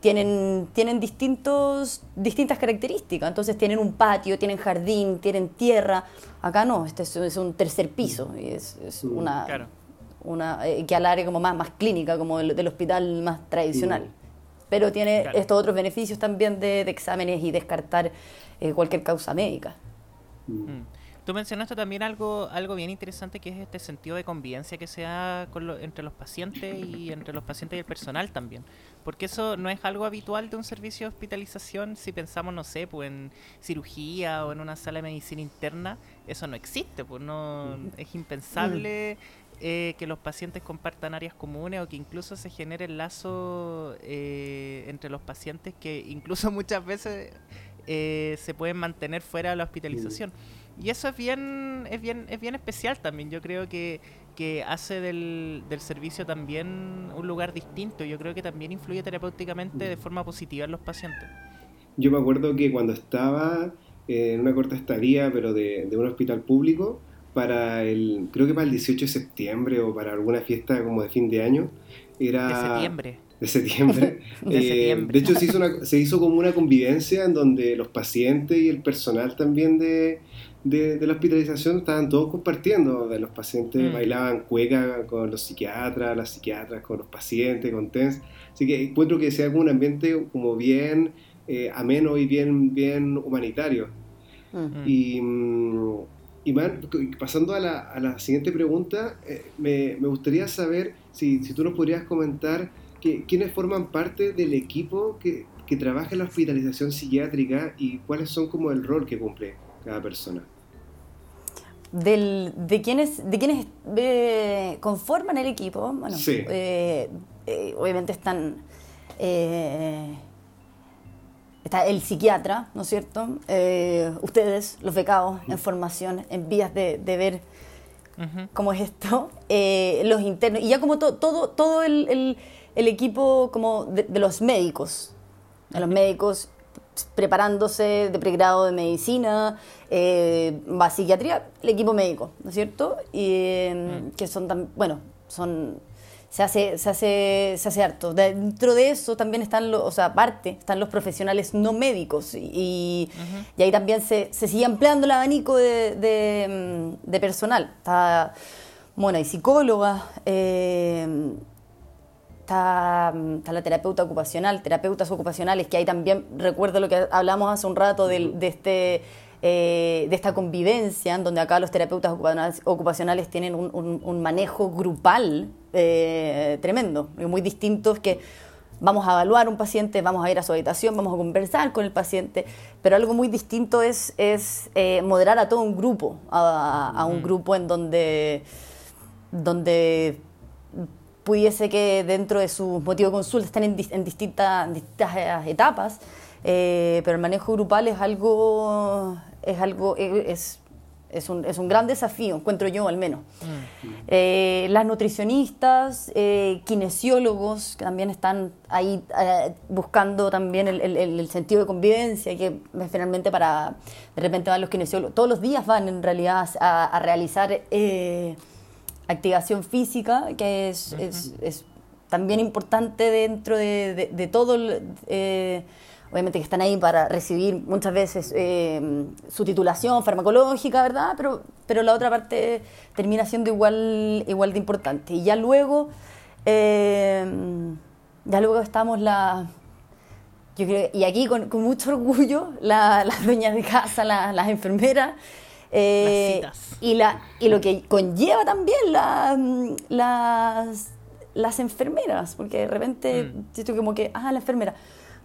tienen, tienen distintos, distintas características. Entonces tienen un patio, tienen jardín, tienen tierra. Acá no, este es, un tercer piso. Y es, mm. una, una eh, que al área como más, más clínica, como del, hospital más tradicional. Mm. Pero tiene estos otros beneficios también de, exámenes y descartar eh, cualquier causa médica. Mm. Tú mencionaste también algo, algo bien interesante que es este sentido de convivencia que se da entre los pacientes y entre los pacientes y el personal también. Porque eso no es algo habitual de un servicio de hospitalización. Si pensamos, no sé, pues en cirugía o en una sala de medicina interna, eso no existe. Pues no es impensable eh, que los pacientes compartan áreas comunes o que incluso se genere el lazo eh, entre los pacientes que incluso muchas veces eh, se pueden mantener fuera de la hospitalización. Y eso es bien, es bien, es bien especial también. Yo creo que, que hace del, del, servicio también un lugar distinto. Yo creo que también influye terapéuticamente de forma positiva en los pacientes. Yo me acuerdo que cuando estaba en una corta estadía, pero de, de un hospital público, para el, creo que para el 18 de septiembre o para alguna fiesta como de fin de año, era... De septiembre. De septiembre. de, eh, septiembre. de hecho, se hizo, una, se hizo como una convivencia en donde los pacientes y el personal también de, de, la hospitalización estaban todos compartiendo, de los pacientes mm. bailaban cueca con los psiquiatras, las psiquiatras con los pacientes, con TENS. Así que encuentro que sea como un ambiente como bien eh, ameno y bien, bien humanitario. Mm. Y, y pasando a la, a la, siguiente pregunta, eh, me, me, gustaría saber si, si, tú nos podrías comentar que, quiénes forman parte del equipo que, que trabaja en la hospitalización psiquiátrica y cuáles son como el rol que cumple cada persona. Del, de quienes, de quienes eh, conforman el equipo, bueno, eh, eh, obviamente están está el psiquiatra, ¿no es cierto? ustedes, los becados en formación, en vías de, ver cómo es esto, los internos, y ya como todo, todo el, equipo como de, de los médicos, de los médicos preparándose de pregrado de medicina, eh, va a psiquiatría, el equipo médico, ¿no es cierto? Y mm. que son tan, bueno, son se hace, se hace, se hace harto. Dentro de eso también están los, o sea, aparte, están los profesionales no médicos y, y ahí también se, se, sigue ampliando el abanico de, de, de personal. Está, bueno, hay psicólogas, eh, está, la terapeuta ocupacional, terapeutas ocupacionales, que ahí también recuerdo lo que hablamos hace un rato de, este, eh, de esta convivencia, en donde acá los terapeutas ocupacionales, tienen un, manejo grupal eh, tremendo, muy distintos que vamos a evaluar un paciente, vamos a ir a su habitación, vamos a conversar con el paciente, pero algo muy distinto es, es eh, moderar a todo un grupo, a, un grupo en donde, donde pudiese que dentro de sus motivos de consulta estén en, distintas, distintas, eh, etapas, eh, pero el manejo grupal es algo, es algo, eh, es, es, un, es un gran desafío, encuentro yo al menos. Mm. las nutricionistas, kinesiólogos, que también están ahí buscando también el, el, sentido de convivencia, que finalmente para, de repente van los kinesiólogos, todos los días van en realidad a, a realizar activación física, que es, es, también importante dentro de, de, todo, eh, obviamente que están ahí para recibir muchas veces eh, su titulación farmacológica, ¿verdad? Pero, pero la otra parte termina siendo igual, igual de importante. Y ya luego, eh, ya luego estamos la... Yo creo, y aquí con, con mucho orgullo, las dueñas de casa, las enfermeras, eh, y, la, y lo que conlleva también las, las enfermeras, porque de repente mm. como que, ah, la enfermera.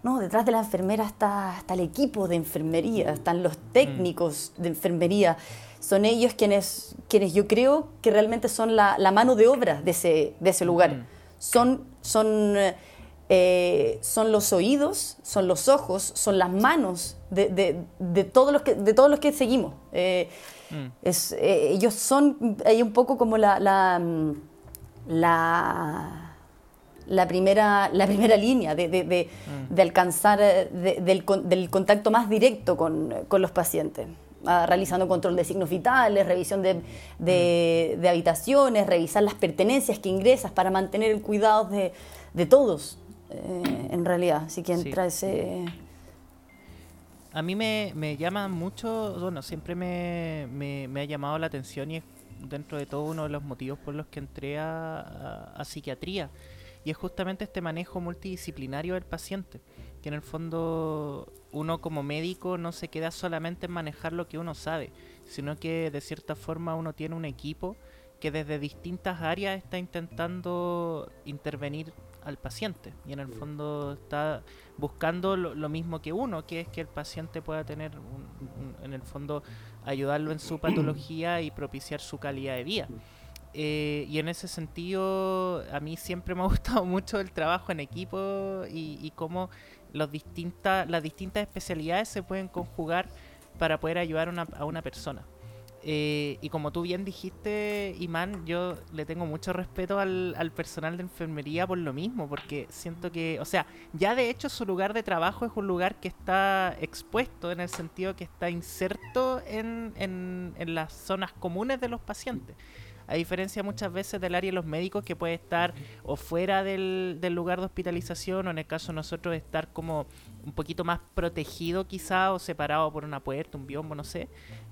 No, detrás de la enfermera está, está el equipo de enfermería, están los técnicos de enfermería. Son ellos quienes, quienes yo creo que realmente son la, la mano de obra de ese, de ese lugar. Mm. Son, son eh, son los oídos, son los ojos, son las manos de, de, todos, los que, de todos los que seguimos. Eh, mm. es, eh, ellos son ahí un poco como la, la, mm, la, primera, la primera línea de, de mm. alcanzar del, del, contacto más directo con, con los pacientes. Ah, realizando control de signos vitales, revisión de, de, habitaciones, revisar las pertenencias que ingresas para mantener el cuidado de, de todos, eh, en realidad. Así que entra ese... A mí me, me llama mucho, bueno, siempre me, me, ha llamado la atención y es dentro de todo uno de los motivos por los que entré a, a psiquiatría. Y es justamente este manejo multidisciplinario del paciente, que en el fondo uno como médico no se queda solamente en manejar lo que uno sabe, sino que de cierta forma uno tiene un equipo que desde distintas áreas está intentando intervenir al paciente y en el fondo está buscando lo, mismo que uno, que es que el paciente pueda tener, en el fondo, ayudarlo en su patología y propiciar su calidad de vida. Eh, y en ese sentido, a mí siempre me ha gustado mucho el trabajo en equipo y, y cómo los distintas, las distintas especialidades se pueden conjugar para poder ayudar a una persona. Eh, y como tú bien dijiste, Imán, yo le tengo mucho respeto al, personal de enfermería por lo mismo, porque siento que, o sea, ya de hecho su lugar de trabajo es un lugar que está expuesto en el sentido que está inserto en, en, en las zonas comunes de los pacientes a diferencia muchas veces del área de los médicos que puede estar o fuera del, del, lugar de hospitalización o en el caso de nosotros estar como un poquito más protegido quizá o separado por una puerta, un biombo, no sé.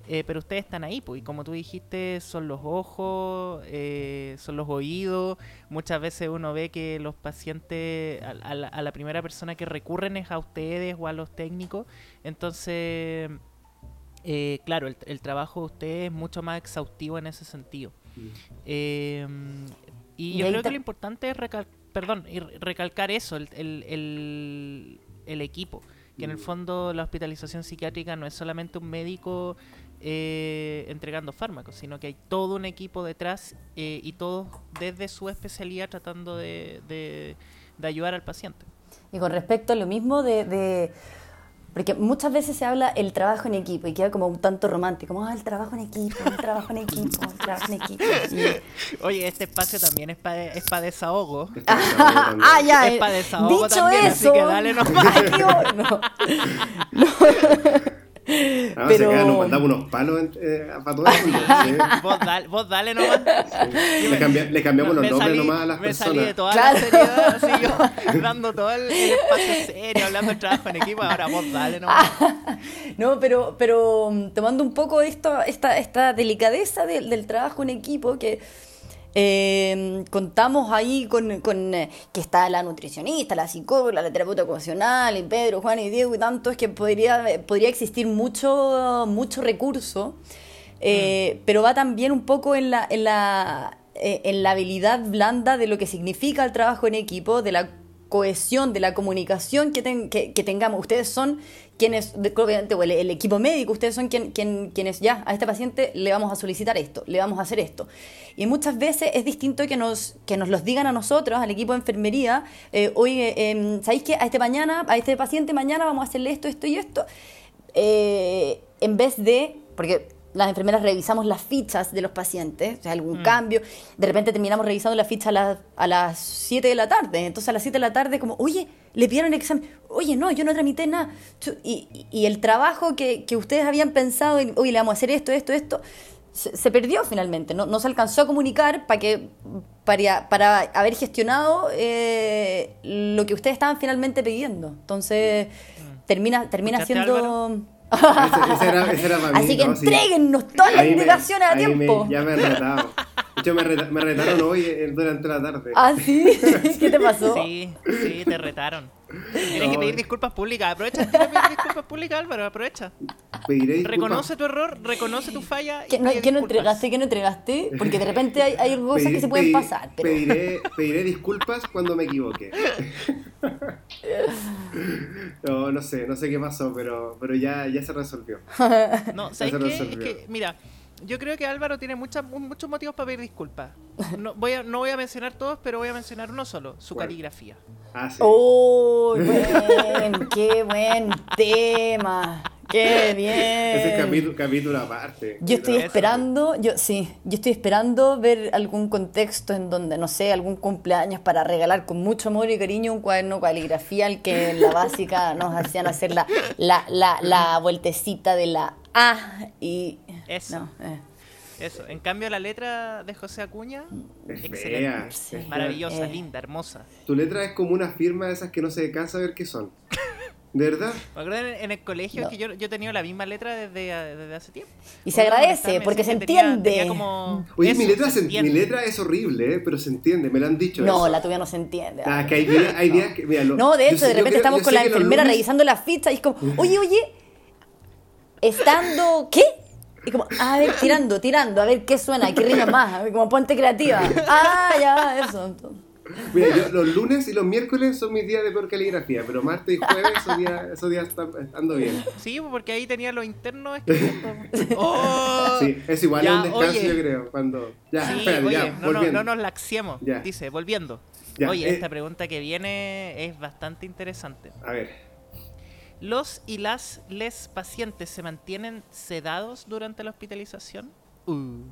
Eh, pero ustedes están ahí, pues, y como tú dijiste, son los ojos, eh, son los oídos. Muchas veces uno ve que los pacientes, a, la, primera persona que recurren es a ustedes o a los técnicos. Entonces, eh, claro, el, trabajo de ustedes es mucho más exhaustivo en ese sentido. Mm. y yo creo que lo importante es perdón, recalcar eso, el, el, el equipo que en el mm. fondo la hospitalización psiquiátrica no es solamente un médico eh, entregando fármacos, sino que hay todo un equipo detrás eh, y todos desde su especialidad tratando de, de, ayudar al paciente. Y con respecto a lo mismo de, Porque muchas veces se habla el trabajo en equipo y queda como un tanto romántico, como ah, el trabajo en equipo, el trabajo en equipo, el trabajo en equipo. Oye, este espacio también es para es pa desahogo. ah, ya. Es para desahogo Dicho también, eso, así que dale nomás. no. no. Ah, pero... se nos mandamos unos palos eh, para todo el mundo. Vos, dale, vos dale nomás. Le, cambiamos los nombres nomás a las me personas. salí de toda la seriedad, así yo, dando todo el, espacio serio, hablando del trabajo en equipo, ahora vos dale nomás. no, pero, pero mm, tomando un poco esto, esta, esta delicadeza del trabajo en equipo que eh, contamos ahí con, con eh, que está la nutricionista, la psicóloga, la terapeuta ocupacional, y Pedro, Juan y Diego y tantos, que podría, podría existir mucho, mucho recurso, eh, mm. pero va también un poco en la, en, la, eh, en la habilidad blanda de lo que significa el trabajo en equipo, de la cohesión, de la comunicación que, que, que, tengamos. Ustedes son quienes, obviamente, el, el equipo médico, ustedes son quien, quienes ya a este paciente le vamos a solicitar esto, le vamos a hacer esto. Y muchas veces es distinto que nos, que nos los digan a nosotros, al equipo de enfermería, eh, oye, em, ¿sabéis que a este mañana, a este paciente mañana vamos a hacerle esto, esto y esto? Eh, en vez de, porque las enfermeras revisamos las fichas de los pacientes, o sea, algún mm. cambio. De repente terminamos revisando la ficha a, las 7 de la tarde. Entonces a las 7 de la tarde, como, oye, le pidieron el examen. Oye, no, yo no tramité nada. Y, y el trabajo que, que, ustedes habían pensado, oye, le vamos a hacer esto, esto, esto, se, perdió finalmente. No, no, se alcanzó a comunicar para que para, para haber gestionado eh, lo que ustedes estaban finalmente pidiendo. Entonces, mm. termina, termina siendo. Ese, era, ese era para mí, Así que ¿no? entreguennos todas las indicaciones a tiempo. ya me he retado. De hecho, me, me retaron hoy durante la tarde. ¿Ah, sí? ¿Qué te pasó? Sí, sí, te retaron. Tienes que pedir disculpas públicas. Aprovecha de pedir disculpas públicas, Álvaro. Aprovecha. Pediré disculpas. Reconoce tu error, reconoce tu falla. ¿Qué no, ¿qué no entregaste? ¿Qué no entregaste? Porque de repente hay, hay cosas que se pueden pasar. Pero... Pediré, pediré disculpas cuando me equivoque. no, no sé, no sé qué pasó, pero, pero ya, ya se resolvió. No, ¿sabes qué? Es que, mira, yo creo que Álvaro tiene muchas, muchos motivos para pedir disculpas. No voy, a, no voy a mencionar todos, pero voy a mencionar uno solo, su caligrafía. Ah, sí. ¡Oh, buen! ¡Qué buen tema! ¡Qué bien! Ese capítulo, capítulo aparte. Yo estoy esperando, yo sí, yo estoy esperando ver algún contexto en donde, no sé, algún cumpleaños para regalar con mucho amor y cariño un cuaderno caligrafía al que en la básica nos hacían hacer la, la, la, la vueltecita de la A y... Eso. No, eh. Eso. En cambio, la letra de José Acuña, excelente. Maravillosa, linda, hermosa. Tu letra es como una firma de esas que no se cansa ver qué son. ¿De verdad? Me acuerdo en, el colegio que yo, yo he tenido la misma letra desde, hace tiempo. Y se agradece, porque se entiende. Oye, mi, letra mi letra es horrible, ¿eh? pero se entiende, me lo han dicho. No, la tuya no se se Ah, que hay días, hay días que. no, de hecho, de repente estamos con la enfermera revisando la ficha y es como, oye, oye, estando. ¿Qué? Y como, a ver, tirando, tirando, a ver qué suena, qué rima más, como ponte creativa. Ah, ya, eso. Mira, yo, los lunes y los miércoles son mis días de peor caligrafía, pero martes y jueves esos días, esos días están, ando bien. Sí, porque ahí tenía lo interno ¡Oh! Sí, es igual a un descanso, yo creo. Cuando... Ya, sí, espérate, oye, ya, no, no, no, nos laxiemos. Dice, volviendo. oye, eh, esta pregunta que viene es bastante interesante. A ver. ¿Los y las les pacientes se mantienen sedados durante la hospitalización? Uh.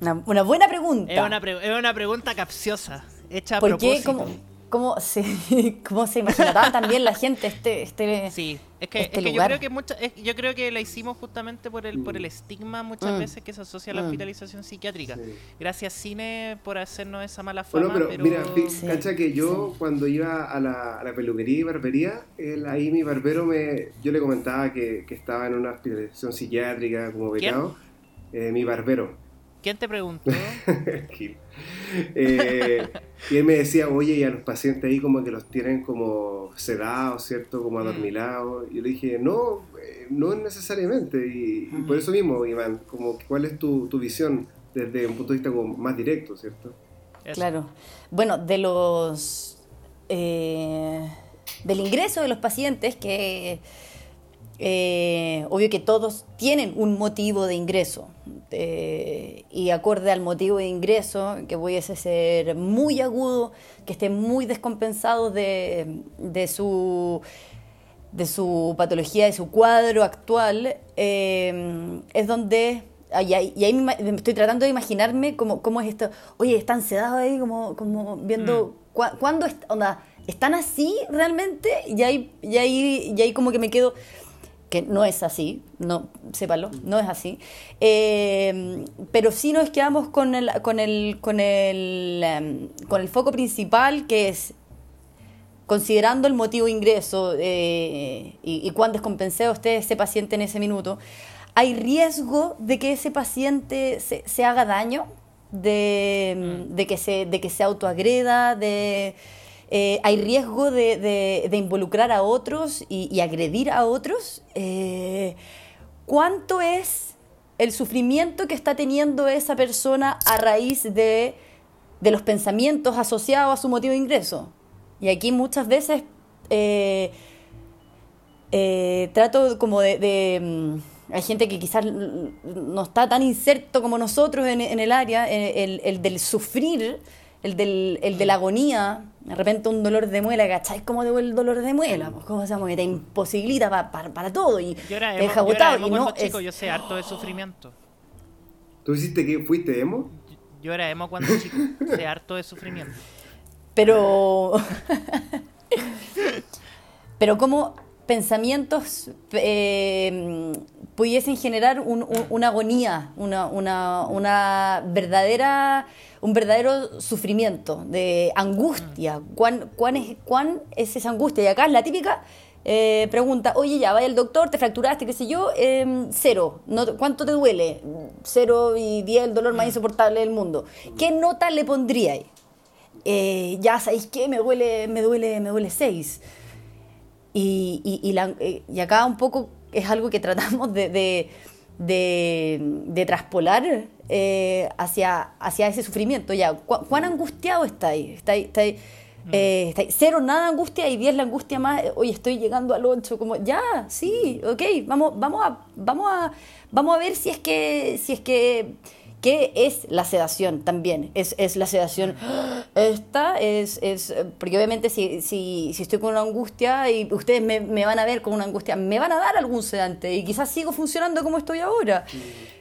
Una, buena pregunta. Es una, es una pregunta capciosa, hecha a ¿Por propósito. Qué? ¿Cómo, cómo, se, ¿Cómo se imaginaba también la gente este, este Sí, es que, este es que yo creo que mucha, yo creo que la hicimos justamente por el, por el estigma muchas mm. veces que se asocia a la mm. hospitalización psiquiátrica. Gracias cine por hacernos esa mala fama. Bueno, pero, mira, cacha que yo cuando iba a la, a la, peluquería y barbería, ahí mi barbero me, yo le comentaba que, que estaba en una hospitalización psiquiátrica como becado. Eh, mi barbero. ¿Quién te preguntó? eh, y él me decía, oye, y a los pacientes ahí como que los tienen como sedados, ¿cierto? Como mm. adormilados. Y yo le dije, no, eh, no necesariamente. Y, por eso mismo, Iván, como cuál es tu, tu, visión desde un punto de vista como más directo, ¿cierto? Claro. Bueno, de los... Eh, del ingreso de los pacientes que eh, obvio que todos tienen un motivo de ingreso eh, y acorde al motivo de ingreso, que pudiese ser muy agudo, que esté muy descompensado de, de su de su patología, de su cuadro actual, eh, es donde y ahí, me estoy tratando de imaginarme cómo, cómo es esto. Oye, están sedados ahí, como, como viendo. Mm. ¿Cuándo onda, están así realmente? Y ahí, y, ahí, y ahí como que me quedo que no es así, no, sépalo, no es así. Eh, pero sí nos quedamos con el, con el, con el, em, con el foco principal que es considerando el motivo de ingreso eh, y, y cuán descompensado esté ese paciente en ese minuto, ¿hay riesgo de que ese paciente se, se haga daño? De, mm. de, que se, de que se autoagreda, de, eh, hay riesgo de, involucrar a otros y, agredir a otros. Eh, ¿Cuánto es el sufrimiento que está teniendo esa persona a raíz de, los pensamientos asociados a su motivo de ingreso? Y aquí muchas veces eh, trato como de, mm, hay gente que quizás no está tan inserto como nosotros en, el área, el, el, del sufrir el, del, el de la agonía, de repente un dolor de muela, ¿cachai? ¿Cómo debo el dolor de muela? Pues, ¿Cómo se llama? Que te imposibilita para todo y te deja agotado. y no chico, yo sé harto de sufrimiento. ¿Tú hiciste que fuiste emo? Yo era emo cuando chico, sé harto de sufrimiento. Pero... Pero como pensamientos eh, pudiesen generar una agonía, una, una, una verdadera un verdadero sufrimiento, de angustia. ¿Cuán, cuán, es, ¿Cuán es esa angustia? Y acá es la típica eh, pregunta, oye, ya, vaya al doctor, te fracturaste, qué sé yo, em, cero. No, ¿Cuánto te duele? Cero y diez, el dolor más insoportable del mundo. ¿Qué nota le pondría Eh, ya, ¿sabéis qué? Me duele, me duele, me duele seis. Y, y, y, la, eh, y acá un poco es algo que tratamos de, de, de, de traspolar eh, hacia, hacia ese sufrimiento. Ya, ¿cuán angustiado está ahí? Está ahí, está ahí, mm. eh, está ahí. Cero, nada angustia y diez la angustia más. Hoy estoy llegando al 8, como, ya, sí, ok, vamos, vamos, a, vamos, a, vamos a ver si es que, si es que ¿Qué es la sedación también? Es, es la sedación. Esta es, es porque obviamente si, si, si, estoy con una angustia y ustedes me, me, van a ver con una angustia, me van a dar algún sedante y quizás sigo funcionando como estoy ahora.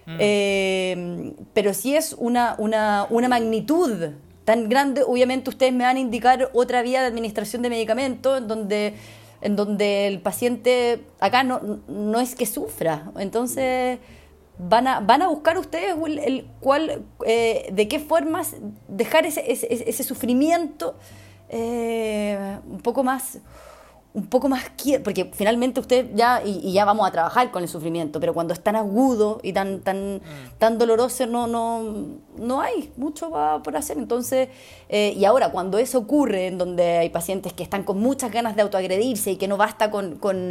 Mm. Eh, pero si es una, una, una magnitud tan grande, obviamente ustedes me van a indicar otra vía de administración de medicamentos en donde, en donde el paciente acá no, no es que sufra. Entonces van a, van a buscar ustedes el, cual, eh, de qué formas dejar ese, ese, ese sufrimiento eh, un poco más un poco más porque finalmente usted ya y, ya vamos a trabajar con el sufrimiento pero cuando es tan agudo y tan tan mm. tan doloroso no no no hay mucho por hacer entonces eh, y ahora cuando eso ocurre en donde hay pacientes que están con muchas ganas de autoagredirse y que no basta con, con,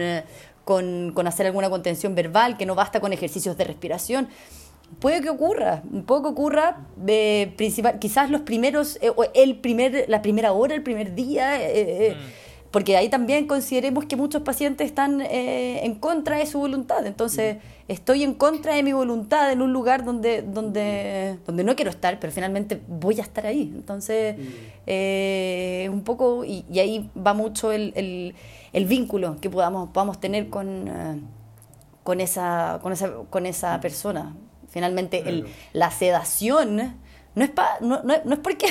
con hacer alguna contención verbal que no basta con ejercicios de respiración puede que ocurra, puede que ocurra de principal, quizás los primeros, eh, el primer, la primera hora, el primer día, eh, eh, mm. Porque ahí también consideremos que muchos pacientes están en contra de su voluntad, entonces estoy en contra de mi voluntad en un lugar donde, donde, donde no quiero estar, pero finalmente voy a estar ahí, entonces mm. un poco, y, ahí va mucho el, el, el, vínculo que podamos, podamos tener con... con esa, con esa, con esa persona. Finalmente, el, la sedación no es, no, no, es porque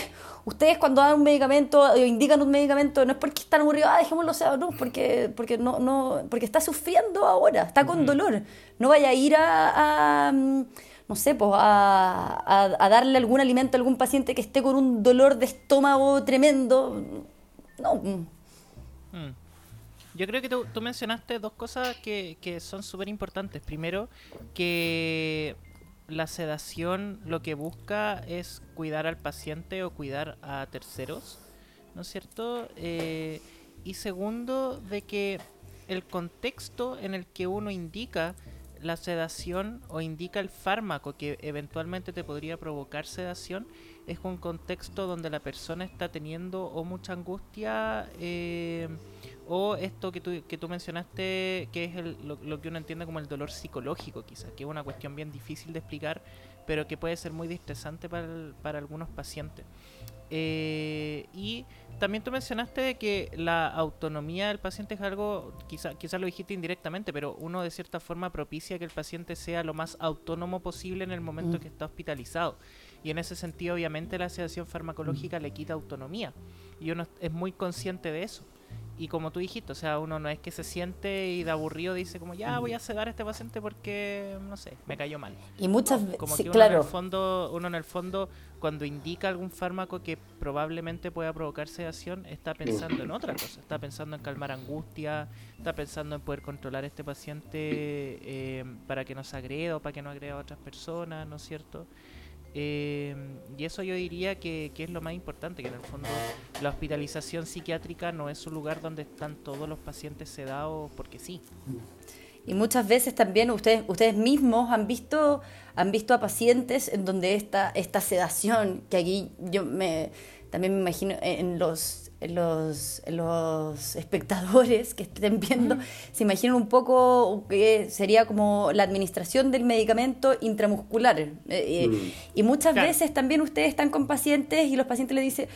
ustedes cuando dan un medicamento o indican un medicamento, no es porque están aburridos, ah, dejémoslo sedado, no, porque, porque, no, no, porque está sufriendo ahora, está con dolor. No vaya a ir a, mm, no sé, pues a, a, darle algún alimento a algún paciente que esté con un dolor de estómago tremendo. No. Mm. Yo creo que tú, tú mencionaste dos cosas que, que son súper importantes. Primero, que la sedación lo que busca es cuidar al paciente o cuidar a terceros, ¿no es cierto? Eh, y segundo, de que el contexto en el que uno indica la sedación o indica el fármaco que eventualmente te podría provocar sedación es un contexto donde la persona está teniendo o mucha angustia eh, o esto que tú, que tú mencionaste, que es el, lo, que uno entiende como el dolor psicológico, quizás, que es una cuestión bien difícil de explicar, pero que puede ser muy distresante para, para algunos pacientes. Eh, y también tú mencionaste de que la autonomía del paciente es algo, quizás quizá lo dijiste indirectamente, pero uno de cierta forma propicia que el paciente sea lo más autónomo posible en el momento mm. que está hospitalizado. Y en ese sentido, obviamente, la sedación farmacológica le quita autonomía. Y uno es muy consciente de eso y como tú dijiste, o sea, uno no es que se siente y de aburrido dice como ya voy a sedar a este paciente porque no sé, me cayó mal. Y muchas veces como que uno en el fondo, uno en el fondo cuando indica algún fármaco que probablemente pueda provocar sedación, está pensando en otra cosa, está pensando en calmar angustia, está pensando en poder controlar a este paciente eh, para que no se agreda o para que no agreda a otras personas, ¿no es cierto? Eh, y eso yo diría que, es lo más importante, que en el fondo la hospitalización psiquiátrica no es un lugar donde están todos los pacientes sedados porque sí. Y muchas veces también ustedes, ustedes mismos han visto, han visto a pacientes en donde esta, esta sedación, que aquí yo me también me imagino en los los, los espectadores que estén viendo se imaginan un poco que sería como la administración del medicamento intramuscular. Eh, eh, mm. Y muchas veces también ustedes están con pacientes y los pacientes le dicen,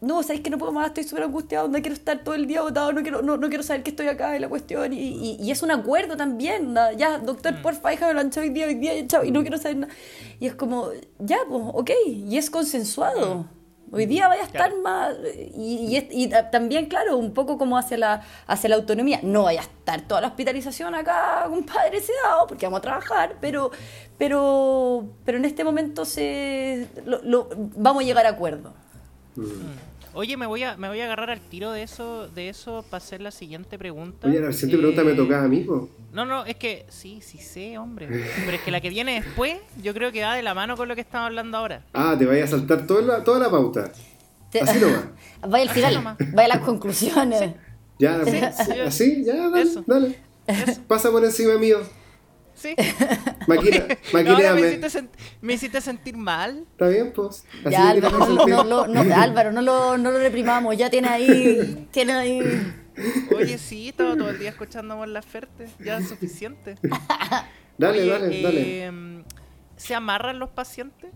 no, sabéis que no puedo más, estoy súper angustiado, no quiero estar todo el día agotado, no quiero, no, no quiero saber que estoy acá en la cuestión. Y, y, es un acuerdo también, ya, doctor, mm. porfa, déjame lo hoy día, hoy día, y no quiero saber nada. Y es como, ya, pues, ok, y es consensuado. Mm. Hoy día vaya a estar más... Y, y, también, claro, un poco como hacia la, hacia la autonomía. No vaya a estar toda la hospitalización acá, compadre, sedado, porque vamos a trabajar, pero, pero, pero en este momento se, lo, vamos a llegar a acuerdo. Mm. Oye, me voy a, me voy a agarrar al tiro de eso, de eso para hacer la siguiente pregunta. Oye, la siguiente pregunta me tocaba a mí, No, no, es que sí, sí sé, hombre. Pero es que la que viene después, yo creo que va de la mano con lo que estamos hablando ahora. Ah, te vaya a saltar toda la, toda la pauta. Así nomás. Vaya al final, vaya a las conclusiones. Ya, así, ya, dale, dale. Pasa por encima mío. Sí. Maquineame. me, hiciste me hiciste sentir mal. Está bien, pues. ya, Álvaro, no, no, no, Álvaro, no lo, no lo reprimamos. Ya tiene ahí. Tiene ahí. Oye, sí, estaba todo el día escuchando Mon Laferte. Ya es suficiente. dale, dale, dale. Em, ¿Se amarran los pacientes?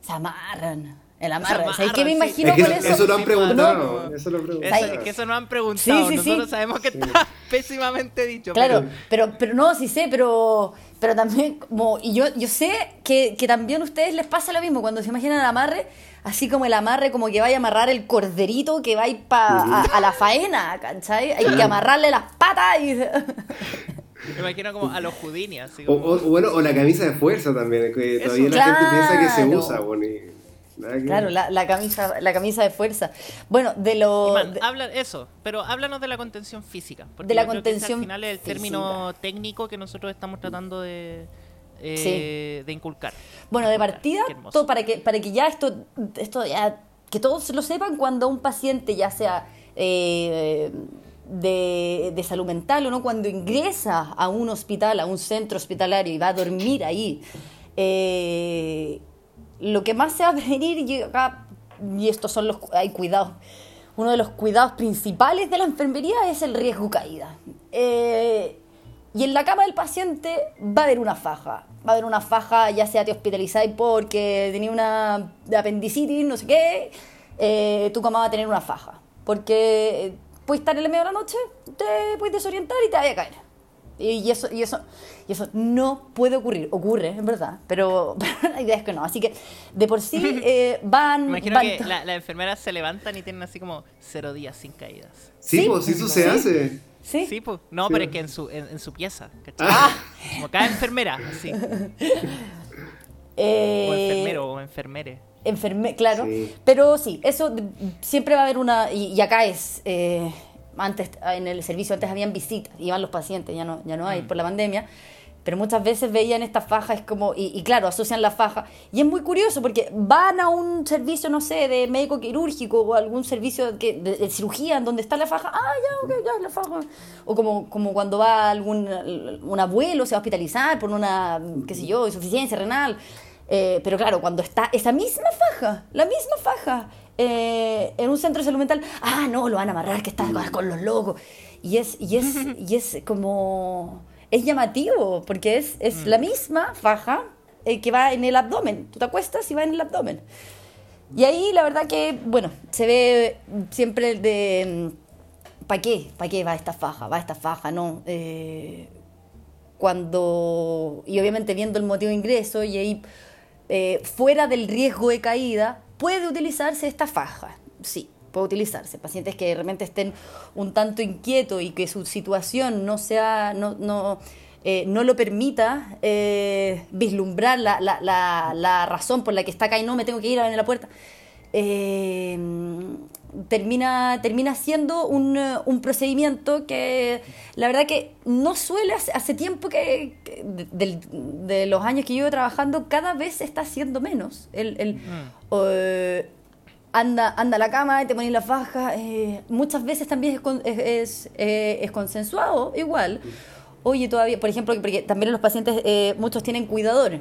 Se amarran. El amarre. ¿Sabes qué me imagino con eso? Eso lo han preguntado. eso lo han preguntado. Es que eso no han preguntado. Sí, sí, Nosotros sabemos que está pésimamente dicho. Claro, pero, pero no, sí sé, pero, pero también, como, y yo, yo sé que, que también a ustedes les pasa lo mismo cuando se imaginan el amarre, así como el amarre, como que vaya a amarrar el corderito que va a ir pa, a, la faena, ¿cachai? Hay que amarrarle las patas y. Me imagino como a los Houdini, así o, bueno, o la camisa de fuerza también, que todavía la gente piensa que se usa, bueno, Claro, la, camisa, la camisa de fuerza. Bueno, de lo... habla eso, pero háblanos de la contención física. de la contención al final es el término técnico que nosotros estamos tratando de, eh, de inculcar. Bueno, de partida, todo para que para que ya esto esto ya que todos lo sepan cuando un paciente ya sea eh, de, de, salud mental o no cuando ingresa a un hospital, a un centro hospitalario y va a dormir ahí, eh, lo que más se va a venir y estos son los hay cuidados uno de los cuidados principales de la enfermería es el riesgo caída. Eh, y en la cama del paciente va a haber una faja. Va a haber una faja, ya sea te hospitalizáis porque tenía una apendicitis, no sé qué, eh, tu cama va a tener una faja. Porque puedes estar en el medio de la noche, te puedes desorientar y te va a caer. Y eso, y eso, y eso no puede ocurrir. Ocurre, en verdad, pero, la idea es que no. Así que de por sí eh, van. Imagino que las enfermeras se levantan y tienen así como cero días sin caídas. Sí, pues eso se hace. Sí. Sí, pues. No, pero es que en su, en, su pieza. Ah. Como cada enfermera, así. Eh, o enfermero o enfermere. Enferme, claro. Pero sí, eso siempre va a haber una. Y, acá es. Eh, antes en el servicio antes habían visitas, iban los pacientes, ya no, ya no hay mm. por la pandemia, pero muchas veces veían esta faja, es como, y, claro, asocian la faja, y es muy curioso porque van a un servicio, no sé, de médico quirúrgico o algún servicio que, de, cirugía en donde está la faja, ah, ya, ok, ya, la faja, o como, como cuando va algún un abuelo, se va a hospitalizar por una, qué sé yo, insuficiencia renal, eh, pero claro, cuando está esa misma faja, la misma faja, eh, en un centro de salud mental, ah, no, lo van a amarrar, que está con los locos. Y es, y es, y es como, es llamativo, porque es, es la mm. misma faja eh, que va en el abdomen. Tú te acuestas y va en el abdomen. Y ahí la verdad que, bueno, se ve siempre de, ¿para qué? ¿Para qué va esta faja? Va esta faja, ¿no? Eh, cuando, y obviamente viendo el motivo de ingreso y ahí fuera del riesgo de caída, puede utilizarse esta faja, sí, puede utilizarse. Pacientes que realmente estén un tanto inquietos y que su situación no sea, no, no, eh, no lo permita eh, vislumbrar la, la, la, razón por la que está acá y no me tengo que ir a la puerta. Eh, termina, termina siendo un, un, procedimiento que la verdad que no suele, hace, tiempo que, de, los años que llevo trabajando, cada vez está haciendo menos. El, el mm. anda, anda a la cama y te pones la faja. Eh, muchas veces también es, es, eh, es, consensuado igual. Oye, todavía, por ejemplo, porque también los pacientes, eh, muchos tienen cuidadores.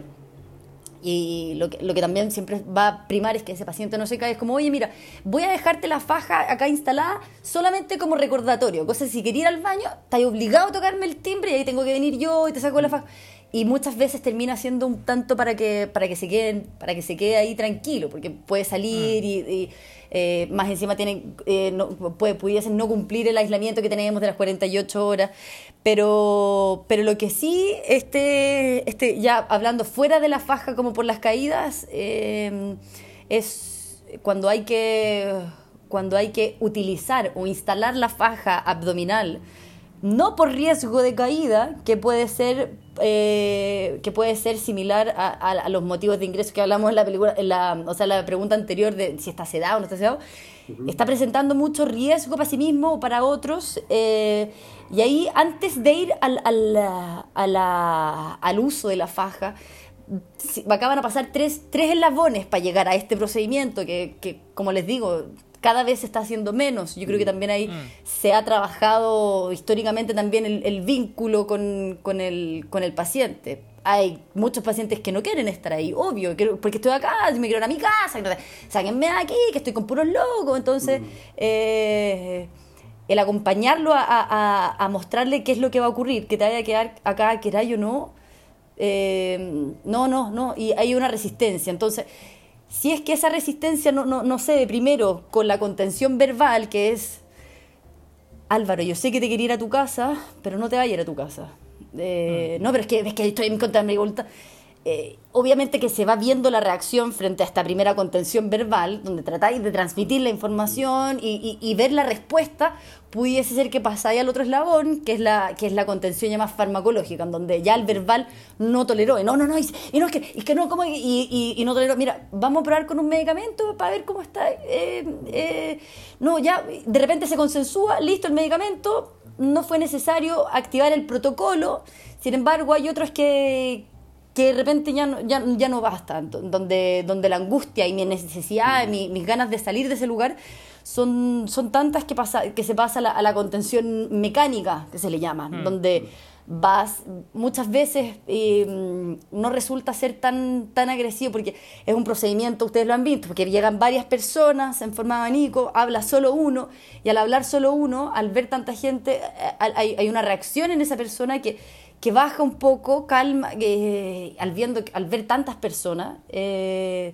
Y lo que, lo que también siempre va a primar es que ese paciente no se cae. Es como, oye, mira, voy a dejarte la faja acá instalada solamente como recordatorio. Cosa si quería ir al baño, estás obligado a tocarme el timbre y ahí tengo que venir yo y te saco la faja. Y muchas veces termina siendo un tanto para que, para que, se, queden, para que se quede ahí tranquilo, porque puede salir y eh, más encima tienen, eh, no, puede, pudiesen no cumplir el aislamiento que tenemos de las 48 horas, pero, pero lo que sí, este, este, ya hablando fuera de la faja como por las caídas, eh, es cuando hay que cuando hay que utilizar o instalar la faja abdominal no por riesgo de caída, que puede ser, eh, que puede ser similar a, los motivos de ingreso que hablamos en la película, en la, o sea, la pregunta anterior de si está sedado o no está sedado, está presentando mucho riesgo para sí mismo o para otros. Eh, y ahí, antes de ir al, al, al uso de la faja, acaban a pasar tres, tres eslabones para llegar a este procedimiento que, que, como les digo, cada vez se está haciendo menos. Yo creo que mm. también ahí mm. se ha trabajado históricamente también el, vínculo con, con, el, con el paciente. Hay muchos pacientes que no quieren estar ahí, obvio, porque estoy acá, me quiero ir a mi casa, sáquenme de aquí, que estoy con puros locos. Entonces, mm. eh, el acompañarlo a, a, mostrarle qué es lo que va a ocurrir, que te vaya a quedar acá, que o no, eh, no, no, no, y hay una resistencia. Entonces, si es que esa resistencia no, no, no se primero con la contención verbal, que es, Álvaro, yo sé que te quería ir a tu casa, pero no te vayas a ir a tu casa. Eh, mm. No, pero es que, es que estoy en contra de mi voluntad. Eh, obviamente que se va viendo la reacción frente a esta primera contención verbal, donde tratáis de transmitir la información y, ver la respuesta, pudiese ser que pasáis al otro eslabón, que es la, que es la contención ya más farmacológica, en donde ya el verbal no toleró, y no, no, no, y, no, es que, es que no, ¿cómo? Y, y, no toleró, mira, vamos a probar con un medicamento para ver cómo está. Eh, eh, no, ya, de repente se consensúa, listo el medicamento, no fue necesario activar el protocolo, sin embargo, hay otros que, que de repente ya no, ya, ya no basta, donde, donde la angustia y mi necesidad, mi, mis ganas de salir de ese lugar son, son tantas que, pasa, que se pasa a la, contención mecánica, que se le llama, mm. donde vas muchas veces eh, no resulta ser tan, tan agresivo porque es un procedimiento, ustedes lo han visto, porque llegan varias personas en forma de abanico, habla solo uno y al hablar solo uno, al ver tanta gente, eh, hay, hay una reacción en esa persona que que baja un poco, calma, eh, al, viendo, al ver tantas personas, eh,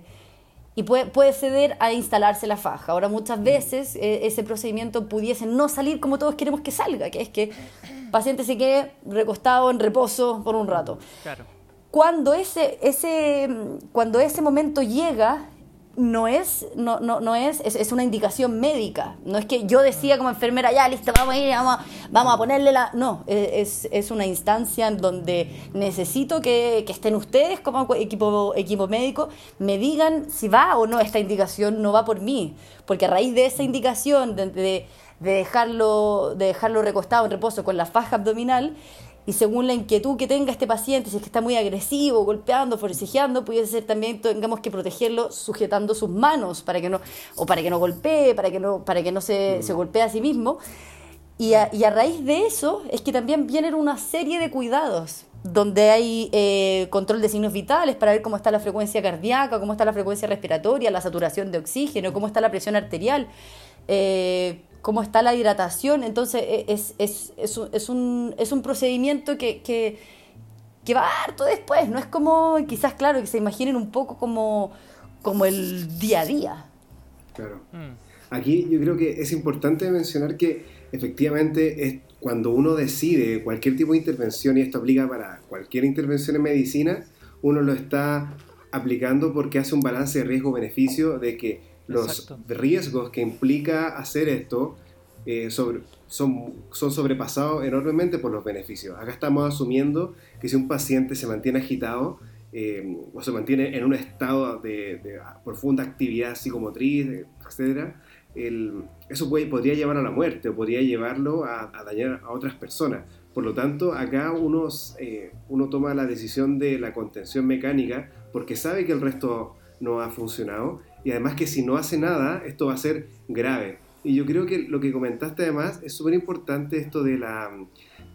y puede, puede, ceder a instalarse la faja. Ahora, muchas veces eh, ese procedimiento pudiese no salir como todos queremos que salga, que es que el paciente se quede recostado en reposo por un rato. Claro. Cuando ese, ese, cuando ese momento llega, no es, no, no, no es, es, una indicación médica. No es que yo decía como enfermera, ya listo, vamos a ir, vamos, vamos a ponerle la. No, es, es una instancia en donde necesito que, que, estén ustedes como equipo, equipo médico, me digan si va o no esta indicación, no va por mí. Porque a raíz de esa indicación, de, de, de dejarlo, de dejarlo recostado en reposo con la faja abdominal, y según la inquietud que tenga este paciente, si es que está muy agresivo, golpeando, forcejeando, puede ser también tengamos que protegerlo sujetando sus manos para que no, o para que no golpee, para que no, para que no se, se golpee a sí mismo. Y a, y a, raíz de eso es que también vienen una serie de cuidados, donde hay eh, control de signos vitales para ver cómo está la frecuencia cardíaca, cómo está la frecuencia respiratoria, la saturación de oxígeno, cómo está la presión arterial. Eh, cómo está la hidratación. Entonces es, es, es, un, es, un, es un procedimiento que, que, que, va harto después. No es como, quizás, claro, que se imaginen un poco como, como el día a día. Claro. Mm. Aquí yo creo que es importante mencionar que efectivamente es cuando uno decide cualquier tipo de intervención, y esto aplica para cualquier intervención en medicina, uno lo está aplicando porque hace un balance de riesgo-beneficio de que los riesgos que implica hacer esto eh, sobre, son, son sobrepasados enormemente por los beneficios. Acá estamos asumiendo que si un paciente se mantiene agitado eh, o se mantiene en un estado de, profunda actividad psicomotriz, etc., eso puede, podría llevar a la muerte o podría llevarlo a, dañar a otras personas. Por lo tanto, acá uno, eh, uno toma la decisión de la contención mecánica porque sabe que el resto no ha funcionado y además que si no hace nada, esto va a ser grave. Y yo creo que lo que comentaste además es súper importante esto de la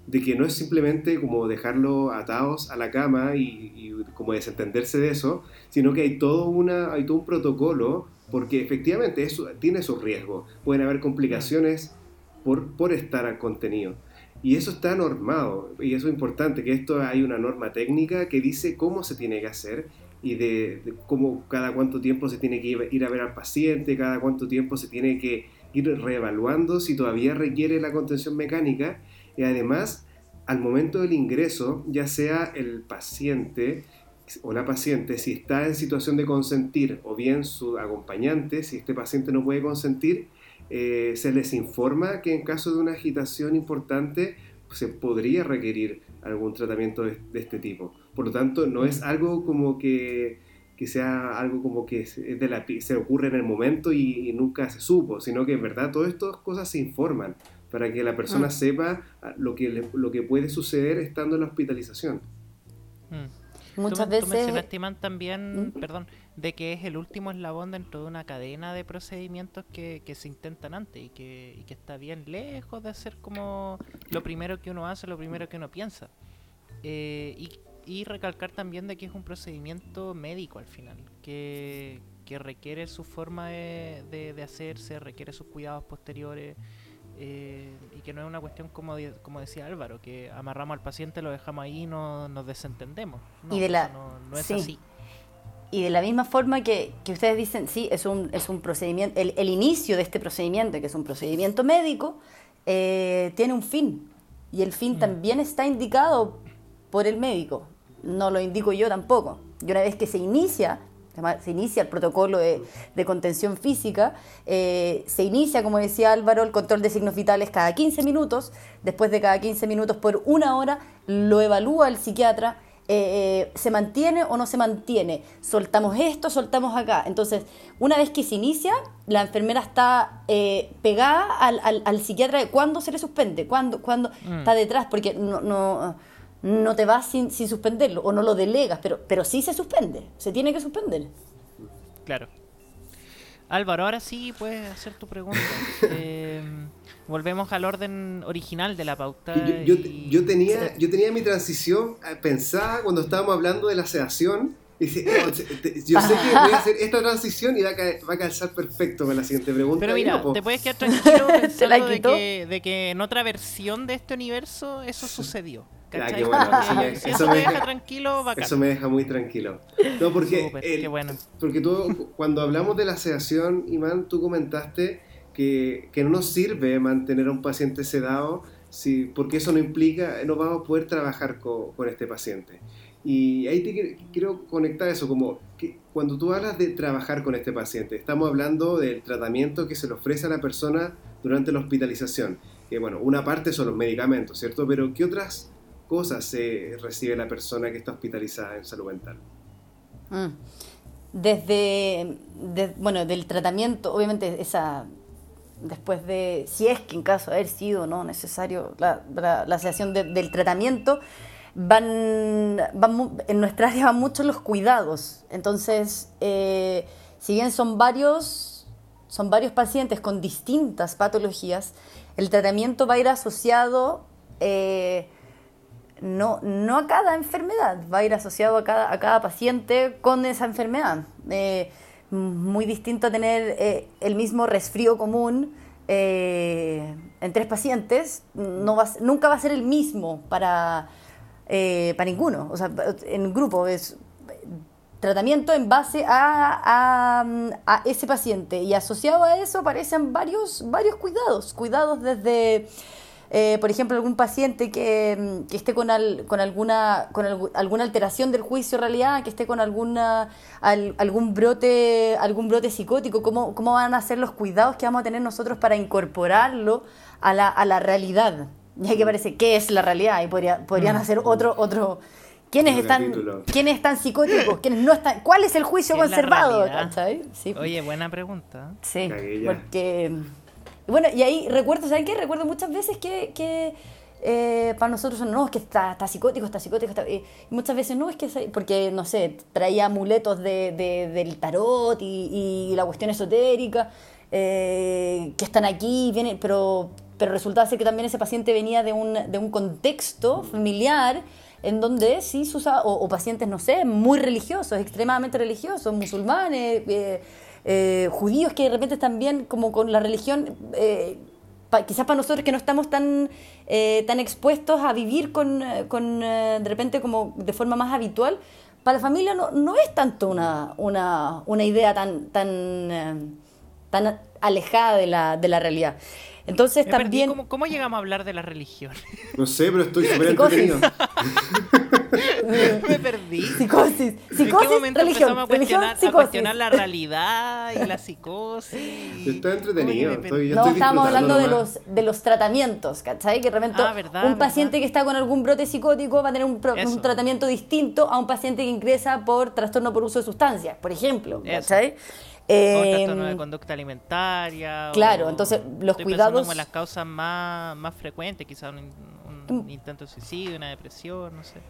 de que no es simplemente como dejarlo atados a la cama y, como desentenderse de eso, sino que hay todo, una, hay todo un protocolo, porque efectivamente eso tiene sus riesgos. Pueden haber complicaciones por, por estar al contenido. Y eso está normado, y eso es importante, que esto hay una norma técnica que dice cómo se tiene que hacer y de, cómo cada cuánto tiempo se tiene que ir, a ver al paciente, cada cuánto tiempo se tiene que ir reevaluando si todavía requiere la contención mecánica y además al momento del ingreso, ya sea el paciente o la paciente, si está en situación de consentir o bien su acompañante, si este paciente no puede consentir, eh, se les informa que en caso de una agitación importante se podría requerir algún tratamiento de este tipo. Por lo tanto, no es algo como que, que sea algo como que de la, se ocurre en el momento y, nunca se supo, sino que en verdad todas estas cosas se informan para que la persona mm. sepa lo que, lo que puede suceder estando en la hospitalización. Mm. Muchas veces... Tú mencionaste, también, ¿Mm? perdón, de que es el último eslabón dentro de una cadena de procedimientos que, que se intentan antes y que, y que está bien lejos de ser como lo primero que uno hace, lo primero que uno piensa. Eh, y y recalcar también de que es un procedimiento médico al final, que, requiere su forma de, de, hacerse, requiere sus cuidados posteriores. Eh, y que no es una cuestión como, como decía Álvaro, que amarramos al paciente, lo dejamos ahí y no, nos desentendemos. No, y de la, no, es así. Y de la misma forma que, que, ustedes dicen, sí, es un, es un procedimiento, el, el, inicio de este procedimiento, que es un procedimiento médico, eh, tiene un fin. Y el fin mm. también está indicado por el médico. No lo indico yo tampoco. Y una vez que se inicia, se inicia el protocolo de, contención física, eh, se inicia, como decía Álvaro, el control de signos vitales cada 15 minutos, después de cada 15 minutos por una hora, lo evalúa el psiquiatra, eh, eh, se mantiene o no se mantiene, soltamos esto, soltamos acá. Entonces, una vez que se inicia, la enfermera está pegada al, psiquiatra de cuándo se le suspende, cuándo, cuándo mm. está detrás, porque no, no no te vas sin, sin, suspenderlo o no lo delegas, pero, pero sí se suspende, se tiene que suspender. Claro. Álvaro, ahora sí puedes hacer tu pregunta. Eh, volvemos al orden original de la pauta. Yo, yo, tenía, yo tenía mi transición eh, pensada cuando estábamos hablando de la sedación. Y yo sé que voy a hacer esta transición y va a, va a calzar perfecto con la siguiente pregunta. Pero mira, te puedes quedar tranquilo pensando de que, de que en otra versión de este universo eso sucedió. eso, me, deja tranquilo, Eso me deja muy tranquilo. No, porque, porque tú, cuando hablamos de la sedación, Imán, tú comentaste que, que, no nos sirve mantener a un paciente sedado si, porque eso no implica, no vamos a poder trabajar con, con este paciente. Y ahí te quiero conectar eso, como que cuando tú hablas de trabajar con este paciente, estamos hablando del tratamiento que se le ofrece a la persona durante la hospitalización. Que bueno, una parte son los medicamentos, ¿cierto? Pero ¿qué otras cosas se recibe la persona que está hospitalizada en salud mental? Mm. Desde, bueno, del tratamiento, obviamente esa, después de, si es que en caso de haber sido no necesario la, la, del tratamiento, van, van, en nuestra área van mucho los cuidados. Entonces, eh, si bien son varios, son varios pacientes con distintas patologías, el tratamiento va a ir asociado eh, no, no a cada enfermedad, va a ir asociado a cada, a cada paciente con esa enfermedad. Eh, muy distinto a tener eh, el mismo resfrío común eh, en tres pacientes, nunca va a ser el mismo para, para ninguno. O sea, en grupo es tratamiento en base a, a, ese paciente y asociado a eso aparecen varios, varios cuidados, cuidados desde eh, por ejemplo, algún paciente que, mm, esté con, con, alguna, con alguna alteración del juicio en realidad, que esté con alguna, algún, brote, algún brote psicótico, ¿cómo, ¿cómo van a ser los cuidados que vamos a tener nosotros para incorporarlo a la, a la realidad? Ya que parece, ¿qué es la realidad? Y podría, podrían mm. hacer otro... otro ¿Quiénes están, ¿Quiénes están psicóticos? ¿Quiénes no están? ¿Cuál es el juicio conservado? Oye, buena pregunta. Sí, porque bueno, y ahí recuerdo, ¿saben qué? Recuerdo muchas veces que, que eh, para nosotros no, es que está, está psicótico, está psicótico, y muchas veces no, es que, porque, no sé, traía amuletos de, del tarot y, la cuestión esotérica, eh, que están aquí, viene, pero, pero resultaba ser que también ese paciente venía de un, de un contexto familiar en donde sí se usaba, o, pacientes, no sé, muy religiosos, extremadamente religiosos, musulmanes, eh, eh, judíos que de repente bien como con la religión, eh, quizás para nosotros que no estamos tan, eh, tan expuestos a vivir con, con de repente como de forma más habitual, para la familia no, no es tanto una, una, una idea tan, tan, tan alejada de la, de la realidad. Entonces también... ¿Cómo, llegamos a hablar de la religión? No sé, pero estoy súper entretenido. Me perdí. Psicosis. Psicosis, religión. A cuestionar, a cuestionar, la realidad y la psicosis. Estoy entretenido. Estoy, no, estábamos hablando de los, de los tratamientos, ¿cachai? Que de repente ah, un paciente que está con algún brote psicótico va a tener un, un, tratamiento distinto a un paciente que ingresa por trastorno por uso de sustancias, por ejemplo, ¿cachai? Eh, de conducta alimentaria. Claro, entonces los cuidados. como las causas más, más frecuentes, quizás un, mm. intento de suicidio, una depresión, no sé.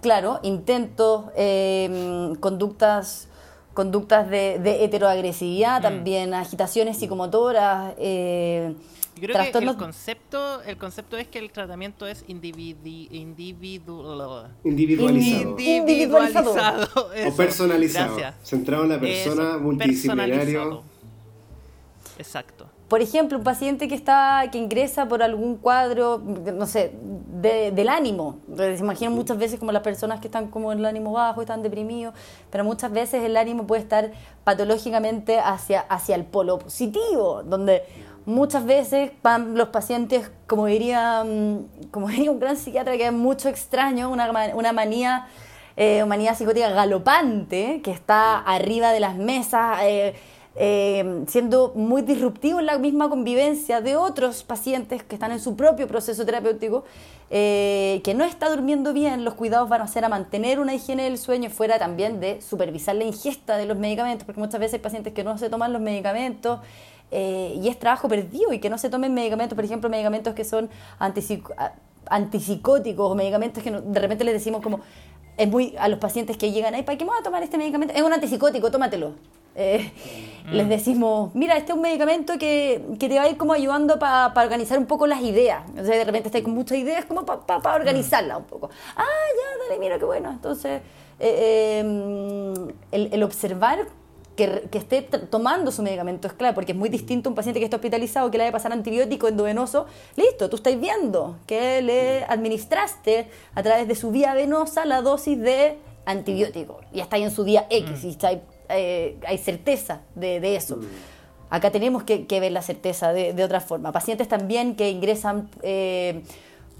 Claro, intentos, em, conductas conductas de, de heteroagresividad, mm. también agitaciones psicomotoras. Eh, yo creo que el concepto, el concepto es que el tratamiento es individu individualizado. individualizado. o personalizado. Centrado en la persona, multidisciplinario. Exacto. Por ejemplo, un paciente que está que ingresa por algún cuadro, no sé, del ánimo. Se imaginan muchas veces como las personas que están como en el ánimo bajo, están deprimidos, pero muchas veces el ánimo puede estar patológicamente hacia, hacia el polo positivo, donde muchas veces van los pacientes, como diría, mm, como diría un gran psiquiatra que es mucho extraño, una, una manía eh, humanidad psicótica galopante, que está arriba de las mesas, eh, eh, siendo muy disruptivo en la misma convivencia de otros pacientes que están en su propio proceso terapéutico, que no está durmiendo bien, los cuidados van a ser a mantener una higiene del sueño fuera también de supervisar la ingesta de los medicamentos, porque muchas veces hay pacientes que no se toman los medicamentos. y es trabajo perdido y que no se tomen medicamentos, por ejemplo, medicamentos que son antipsicóticos o medicamentos que de repente les decimos como es muy a los pacientes que llegan ahí, ¿para qué vamos a tomar este medicamento? Es un antipsicótico, tómatelo. Eh, mm. Les decimos, mira, este es un medicamento que, que te va a ir como ayudando para organizar un poco las ideas. O sea, de repente estás con muchas ideas como para organizarlas un poco. Ah, ya, dale, mira, qué bueno. Entonces, eh, em, el, el observar que, esté tomando su medicamento es clave, porque es muy distinto un paciente que está hospitalizado que le haya pasar antibiótico endovenoso. Listo, tú estás viendo que le administraste a través de su vía venosa la dosis de antibiótico. Y está ahí en su día X, mm. y está eh, hay certeza de, eso. Mm. Acá tenemos que, ver la certeza de, otra forma. Pacientes también que ingresan eh,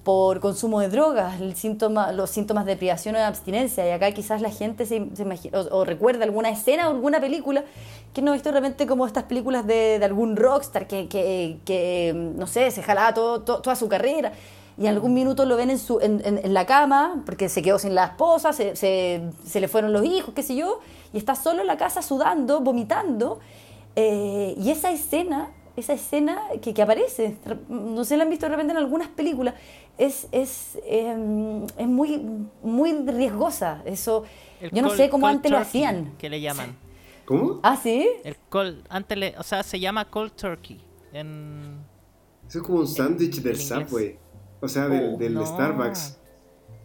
por consumo de drogas, el síntoma, los síntomas de privación o de abstinencia. Y acá quizás la gente se, imagina, o, recuerda alguna escena o alguna película que no he visto realmente como estas películas de, algún rockstar que, que, no sé, se jalaba todo, toda su carrera y en algún minuto lo ven en, su, en, en, la cama porque se quedó sin la esposa, se, se, se, le fueron los hijos, qué sé yo, y está solo en la casa sudando, vomitando. Eh, y esa escena esa escena que, que, aparece, no sé, la han visto de repente en algunas películas, es, es, em, es muy, muy riesgosa. Eso, yo no sé cómo antes lo hacían. Que le llaman. ¿Cómo? Ah, sí. El cold, antes le, o sea, se llama cold turkey. En, Eso es como un sándwich del Subway. O sea, del, oh, del Starbucks.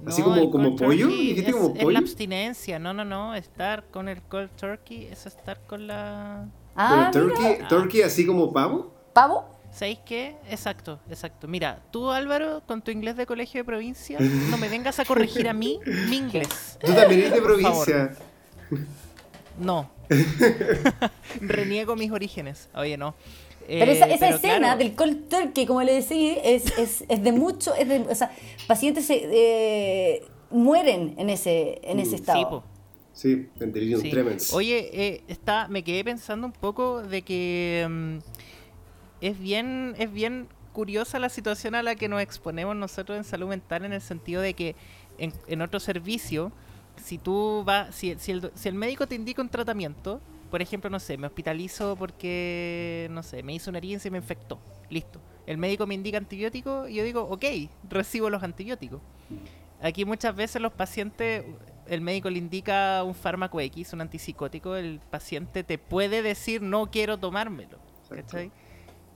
Así como, como pollo. Es, como pollo? es la abstinencia. No, no, no. Estar con el cold turkey es estar con la. Ah, turkey, turkey así como pavo. ¿Pavo? ¿Sabéis qué? Exacto, exacto. Mira, tú Álvaro, con tu inglés de colegio de provincia, no me vengas a corregir a mí mi inglés. Tú también eres de provincia. No. Reniego mis orígenes. Oye, no. Pero esa, eh, escena del cold turkey, como le decía, es, es, es de mucho. Es de, o sea, pacientes se, eh, mueren en ese, en ese mm. estado. Sí, en delirium tremens. Oye, eh, está, me quedé pensando un poco de que. Mm, es bien, es bien curiosa la situación a la que nos exponemos nosotros en salud mental en el sentido de que en, otro servicio, si tú vas, si, si, el, si el médico te indica un tratamiento, por ejemplo, no sé, me hospitalizo porque, no sé, me hizo una herida y se me infectó, listo. El médico me indica antibiótico y yo digo, ok, recibo los antibióticos. Aquí muchas veces los pacientes, el médico le indica un fármaco X, un antipsicótico, el paciente te puede decir no quiero tomármelo. ¿Cachai?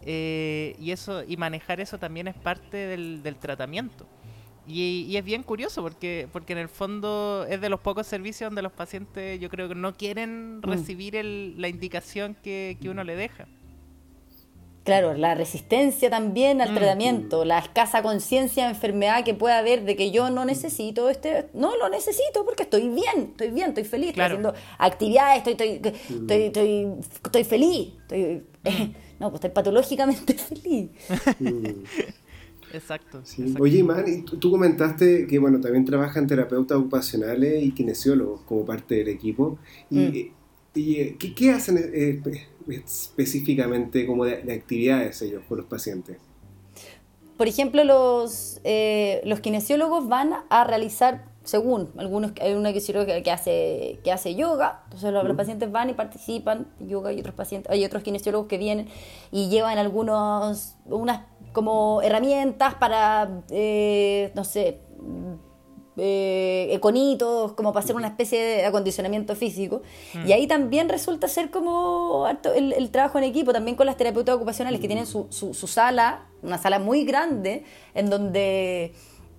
Eh, y eso y manejar eso también es parte del, tratamiento. Y, es bien curioso porque, porque en el fondo es de los pocos servicios donde los pacientes yo creo que no quieren mm. recibir la indicación que, uno le deja. Claro, la resistencia también al mm. tratamiento, la escasa conciencia de enfermedad que pueda haber de que yo no necesito este, no lo necesito porque estoy bien, estoy bien, estoy feliz, estoy haciendo actividades, estoy, estoy, estoy, estoy, estoy feliz, estoy, no, pues estoy patológicamente feliz. Exacto, Oye, Iman, tú comentaste que bueno, también trabajan terapeutas ocupacionales y kinesiólogos como parte del equipo. ¿Y, mm. y ¿qué, hacen eh, específicamente como de, actividades ellos con los pacientes? Por ejemplo, los, eh, los kinesiólogos van a realizar según algunos hay una que, que hace que hace yoga entonces los, pacientes van y participan yoga y otros pacientes hay otros kinesiólogos que vienen y llevan algunos unas como herramientas para eh, no sé eh, econitos, como para hacer una especie de acondicionamiento físico. Y ahí también resulta ser como el, el, trabajo en equipo, también con las terapeutas ocupacionales que tienen su, su, su sala, una sala muy grande, en donde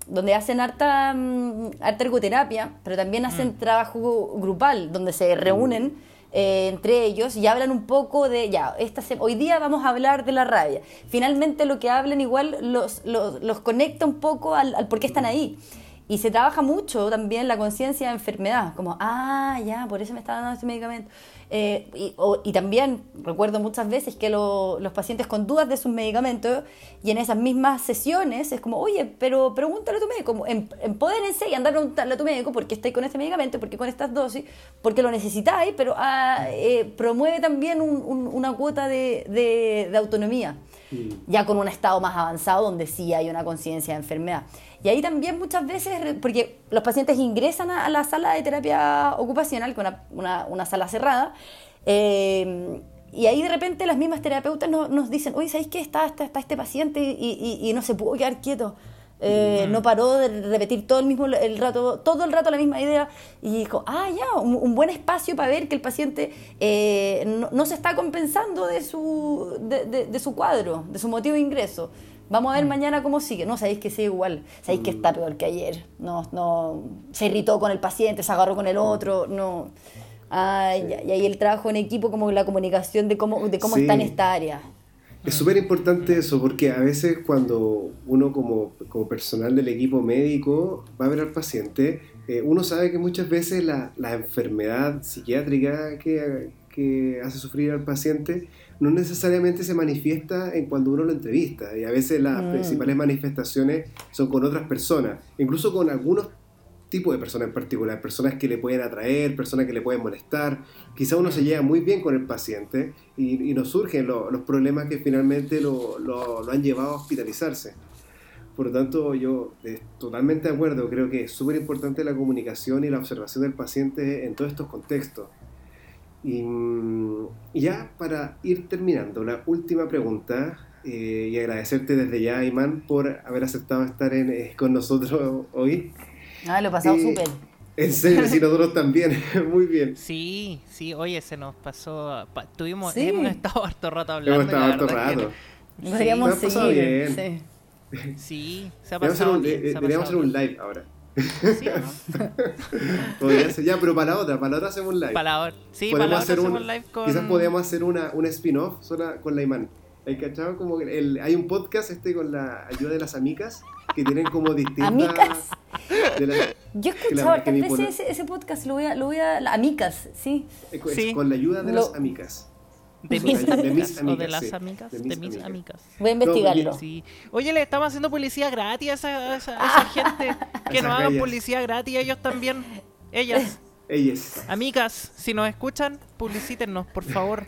donde hacen harta, mm, harta ergoterapia, pero también hacen mm. trabajo grupal, donde se reúnen eh, entre ellos y hablan un poco de, ya, esta hoy día vamos a hablar de la rabia. Finalmente lo que hablan igual los, los, conecta un poco al, por qué están ahí. y se trabaja mucho también la conciencia de enfermedad, como, ah, ya, por eso me está dando este medicamento. Eh, y, también recuerdo muchas veces que los pacientes con dudas de sus medicamentos y en esas mismas sesiones es como, oye, pero pregúntale a tu médico, em, empodérense y andar a preguntarle a tu médico por qué estáis con este medicamento, por qué con estas dosis, porque lo necesitáis, pero ah, eh, promueve también una cuota de, de autonomía, mm. Ya con un estado más avanzado donde sí hay una conciencia de enfermedad. Y ahí también muchas veces, porque los pacientes ingresan a la sala de terapia ocupacional, con una, una, sala cerrada, eh, y ahí de repente las mismas terapeutas nos, dicen, oye, ¿sabéis qué? Está, está, este paciente y, y, no se pudo quedar quieto. Eh, no paró de repetir todo el mismo el rato, todo el rato la misma idea y dijo, ah, ya, un, buen espacio para ver que el paciente eh, no, se está compensando de su, de, de, su cuadro, de su motivo de ingreso. Vamos a ver mm. mañana cómo sigue. No, sabéis que sigue igual. Sabéis que está mm. peor que ayer. No, no, se irritó con el paciente, se agarró con el otro. No. Ay, y ahí el trabajo en equipo, como la comunicación de cómo, de cómo está en esta área. Es súper importante eso, porque a veces cuando uno como, como, personal del equipo médico va a ver al paciente, eh, uno sabe que muchas veces la, la enfermedad psiquiátrica que, que hace sufrir al paciente no necesariamente se manifiesta en cuando uno lo entrevista y a veces las mm. principales manifestaciones son con otras personas, incluso con algunos tipos de personas en particular, personas que le pueden atraer, personas que le pueden molestar. Quizá uno se mm. lleva muy bien con el paciente y, y nos surgen los problemas que finalmente lo, lo, han llevado a hospitalizarse. Por lo tanto, yo estoy totalmente de acuerdo, creo que es súper importante la comunicación y la observación del paciente en todos estos contextos. Y, ya para ir terminando, la última pregunta, eh, y agradecerte desde ya, Iman, por haber aceptado estar en, eh, con nosotros hoy. Ah, lo he pasado súper. En serio, sí, nosotros también, muy bien. Sí, sí, oye, se nos pasó, tuvimos, hemos estado harto rato hablando. Hemos estado harto rato. Podríamos seguir. Sí. sí, se ha pasado bien. Deberíamos hacer un live ahora. ¿Sí Podría ser, ya, pero para la otra, para la otra hacemos un live. Para la otra, sí, para la otra hacemos un live con... Quizás podríamos hacer una, un spin-off con la Iman. ¿Hay cachado? Como el, hay un podcast este con la ayuda de las amigas que tienen como distintas... ¿Amicas? Yo he escuchado hartas veces ese, ese, podcast, lo voy a... Lo voy a amicas, sí. sí. Con la ayuda de las amigas. De mis, de mis amigas, o de las amigas, de mis, amigas. Voy a investigarlo. sí. Oye, le estamos haciendo publicidad gratis a esa, esa, gente. Que nos hagan publicidad gratis ellos también. Ellas. Ellas. Amigas, si nos escuchan, publicítenos, por favor.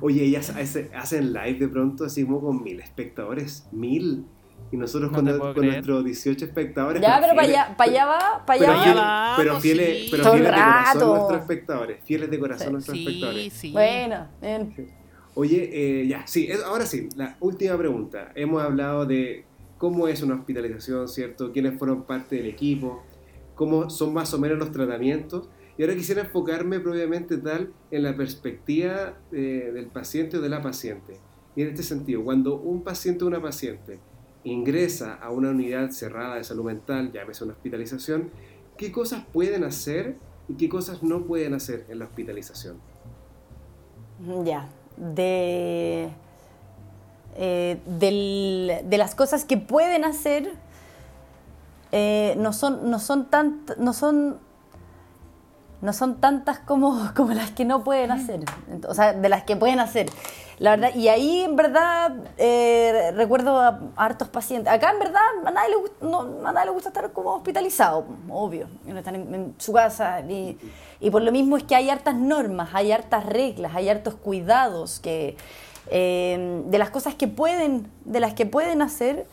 Oye, ellas hacen live de pronto así como con mil espectadores. Mil. Y nosotros con, nuestros 18 espectadores. Ya, pero para allá, para allá va, para allá va. pero fieles, pero fieles de corazón nuestros espectadores. Fieles de corazón nuestros espectadores. Sí. Bueno, bien. Oye, eh, ya, sí, ahora sí, la última pregunta. Hemos hablado de cómo es una hospitalización, ¿cierto? ¿Quiénes fueron parte del equipo? ¿Cómo son más o menos los tratamientos? Y ahora quisiera enfocarme propiamente tal en la perspectiva eh, del paciente o de la paciente. Y en este sentido, cuando un paciente o una paciente ingresa a una unidad cerrada de salud mental, llámese una hospitalización, ¿qué cosas pueden hacer y qué cosas no pueden hacer en la hospitalización? Ya, de, eh, de las cosas que pueden hacer eh, no son, no son tan, no son no son tantas como, como las que no pueden hacer, o sea, de las que pueden hacer. La verdad, y ahí en verdad eh, recuerdo a, hartos pacientes. Acá en verdad a nadie, le gusta, a le gusta estar como hospitalizado, obvio. Están en, su casa y, y, por lo mismo es que hay hartas normas, hay hartas reglas, hay hartos cuidados que, eh, de las cosas que pueden, de las que pueden hacer.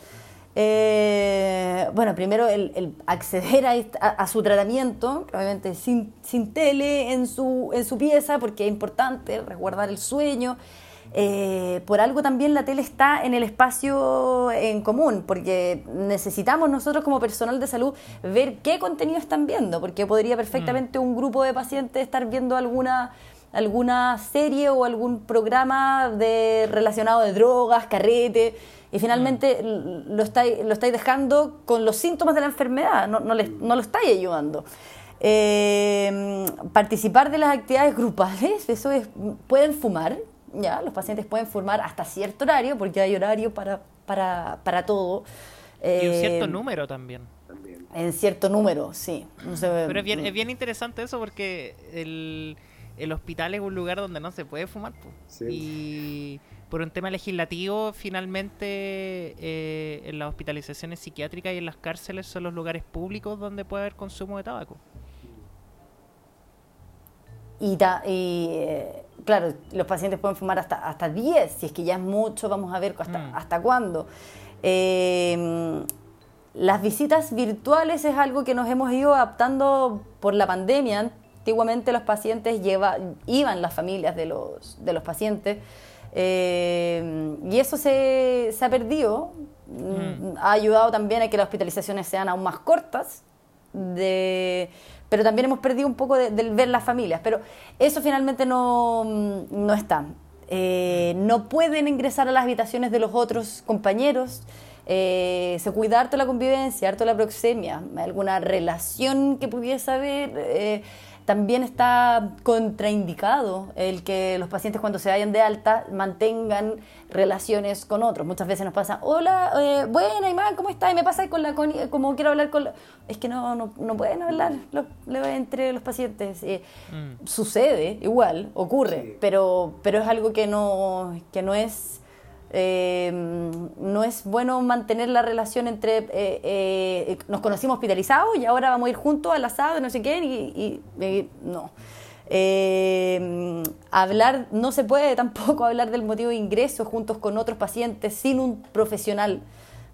Eh, bueno, primero el, acceder a, su tratamiento, obviamente sin, sin tele en su, en su pieza, porque es importante resguardar el sueño. Eh, por algo también la tele está en el espacio en común, porque necesitamos nosotros como personal de salud ver qué contenido están viendo, porque podría perfectamente mm. un grupo de pacientes estar viendo alguna alguna serie o algún programa de relacionado de drogas, carrete, y finalmente mm. lo estáis lo estáis dejando con los síntomas de la enfermedad, no, no, no lo estáis ayudando. Eh, participar de las actividades grupales, eso es, pueden fumar, ya, los pacientes pueden formar hasta cierto horario, porque hay horario para, para, para todo. y un cierto eh, número también. en cierto número, sí. Pero es bien, es bien interesante eso porque el, el hospital es un lugar donde no se puede fumar. Y por un tema legislativo, finalmente eh, en las hospitalizaciones psiquiátricas y en las cárceles son los lugares públicos donde puede haber consumo de tabaco. Y, eh, claro, los pacientes pueden fumar hasta, hasta 10, si es que ya es mucho, vamos a ver hasta, mm. hasta cuándo. Eh, las visitas virtuales es algo que nos hemos ido adaptando por la pandemia. Antiguamente los pacientes lleva, iban las familias de los, de los pacientes eh, y eso se, se ha perdido. Mm. Ha ayudado también a que las hospitalizaciones sean aún más cortas. De, pero también hemos perdido un poco del ver las familias. Pero eso finalmente no, no está. Eh, no pueden ingresar a las habitaciones de los otros compañeros eh, se cuida harto la convivencia, harto la proxemia, alguna relación que pudiese haber. Eh, también está contraindicado el que los pacientes cuando se vayan de alta mantengan relaciones con otros. Muchas veces nos pasa, hola, eh, buena Imán, ¿cómo estás? Y me pasa con la como quiero hablar con la... Es que no, no, no pueden hablar entre los pacientes. Eh, mm. Sucede, igual, ocurre, pero, pero es algo que no, que no es eh, no es bueno mantener la relación entre eh, eh, nos conocimos hospitalizados y ahora vamos a ir juntos al asado no sé qué y, no. Hablar no se puede tampoco hablar del motivo de ingreso juntos con otros pacientes sin un profesional.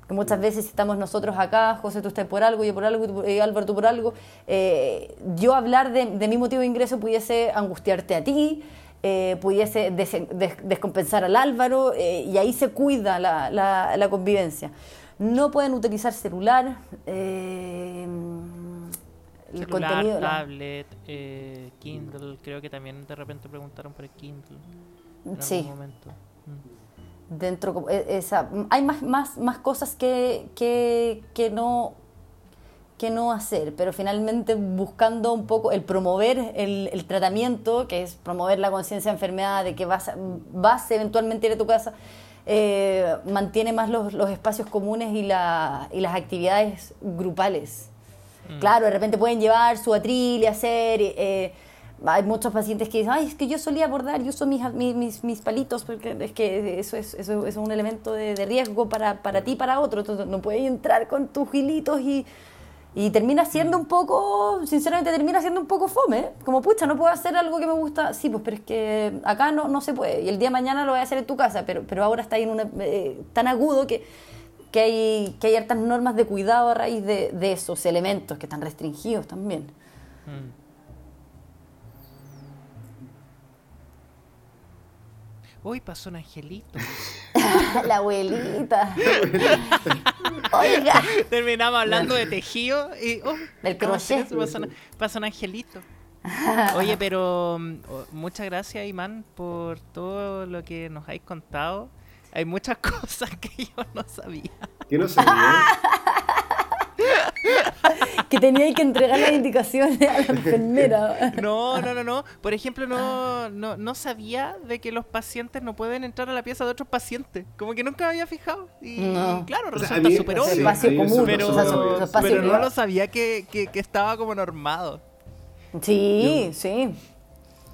Que muchas veces estamos nosotros acá, José, tú estás por algo, yo por algo, y Álvaro, tú por algo, yo hablar de mi motivo de ingreso pudiese angustiarte a ti, eh, pudiese descompensar al Álvaro eh, y ahí se cuida la, la, convivencia. No pueden utilizar celular. Eh, el contenido, tablet, Kindle, creo que también de repente preguntaron por el Kindle. En sí. momento. Mm. Dentro, esa, hay más, más, más cosas que, que, que no que no hacer, pero finalmente buscando un poco el promover el, tratamiento, que es promover la conciencia de enfermedad, de que vas, vas eventualmente a ir a tu casa, eh, mantiene más los, los espacios comunes y, la, y, las actividades grupales. Mm. Claro, de repente pueden llevar su atril y hacer... Eh, hay muchos pacientes que dicen, ay, es que yo solía abordar, yo uso mis, mis, mis, palitos, porque es que eso es, eso es un elemento de, de riesgo para, para ti y para otro, entonces no puedes entrar con tus gilitos y y termina siendo un poco, sinceramente termina siendo un poco fome. Como, pucha, no puedo hacer algo que me gusta. Sí, pues, pero es que acá no, no se puede. Y el día de mañana lo voy a hacer en tu casa, pero, pero ahora está ahí en una, eh, tan agudo que, que, hay, que hay hartas normas de cuidado a raíz de, de esos elementos que están restringidos también. Mm. Uy, pasó un angelito. la abuelita. Oiga. Terminamos hablando de tejido y. Oh, Del crochet. Pasa, un angelito. Oye, pero mm, oh, muchas gracias, Imán, por todo lo que nos habéis contado. Hay muchas cosas que yo no sabía. ¿Qué no sabía? que tenía que entregar las indicaciones a la enfermera. No, no, no, no. Por ejemplo, no, no, sabía de que los pacientes no pueden entrar a la pieza de otros pacientes. Como que nunca me había fijado. Y claro, resulta súper obvio. pero, no lo sabía que, que, estaba como normado. Sí, sí.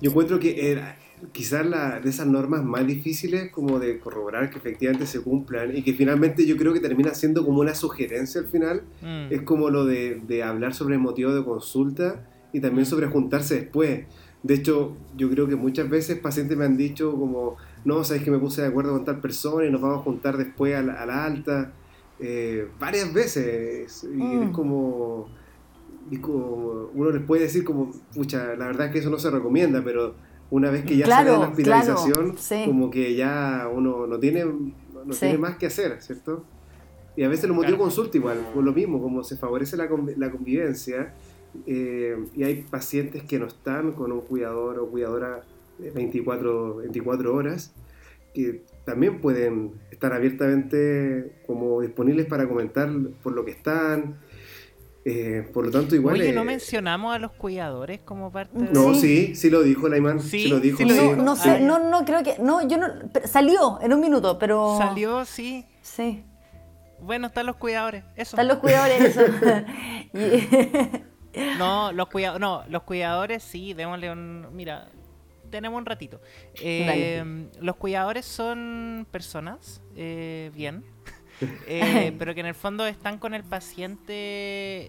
Yo encuentro que era, quizás la, de esas normas más difíciles como de corroborar que efectivamente se cumplan y que finalmente yo creo que termina siendo como una sugerencia al final, mm. es como lo de, de, hablar sobre el motivo de consulta y también sobre juntarse después. De hecho, yo creo que muchas veces pacientes me han dicho como, no, sabes que me puse de acuerdo con tal persona y nos vamos a juntar después a la, alta, eh, varias veces. Y es mm. como, y como, uno les puede decir como, pucha, la verdad es que eso no se recomienda, pero una vez que ya se da la hospitalización, como que ya uno no tiene, no tiene más que hacer, ¿cierto? Y a veces lo motivo consulta igual, por lo mismo, como se favorece la, la convivencia eh, y hay pacientes que no están con un cuidador o cuidadora 24, 24 horas, que también pueden estar abiertamente como disponibles para comentar por lo que están, eh, por lo tanto, igual. Oye, ¿no mencionamos a los cuidadores como parte de.? No, sí, sí lo dijo Laimán. Sí, lo dijo. no, no, sé, no, no creo que. No, yo no. Salió en un minuto, pero. Salió, sí. Sí. Bueno, están los cuidadores, eso. Están los cuidadores, eso. no, los cuidadores, no, los cuidadores sí, démosle un... Mira, tenemos un ratito. Eh, los cuidadores son personas, eh, bien, eh, pero que en el fondo están con el paciente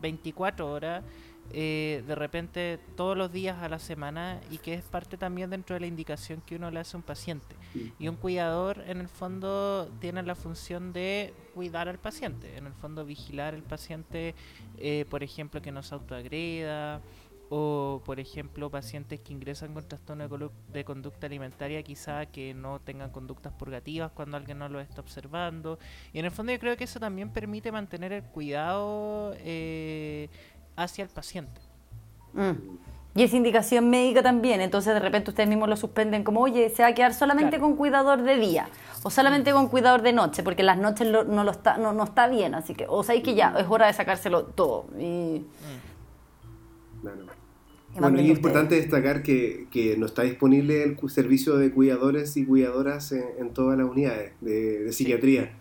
24 horas eh, de repente todos los días a la semana y que es parte también dentro de la indicación que uno le hace a un paciente. Y un cuidador en el fondo tiene la función de cuidar al paciente, en el fondo vigilar al paciente, eh, por ejemplo, que no se autoagreda o por ejemplo pacientes que ingresan con trastorno de conducta alimentaria quizá que no tengan conductas purgativas cuando alguien no lo está observando y en el fondo yo creo que eso también permite mantener el cuidado eh, hacia el paciente. Mm. Y es indicación médica también, entonces de repente ustedes mismos lo suspenden como, oye, se va a quedar solamente con cuidador de día o solamente con cuidador de noche, porque las noches no, lo está, no, está bien, así que, o sabéis que ya es hora de sacárselo todo. Y... Bueno, y es importante destacar que, que, no está disponible el servicio de cuidadores y cuidadoras en, todas las unidades de, psiquiatría.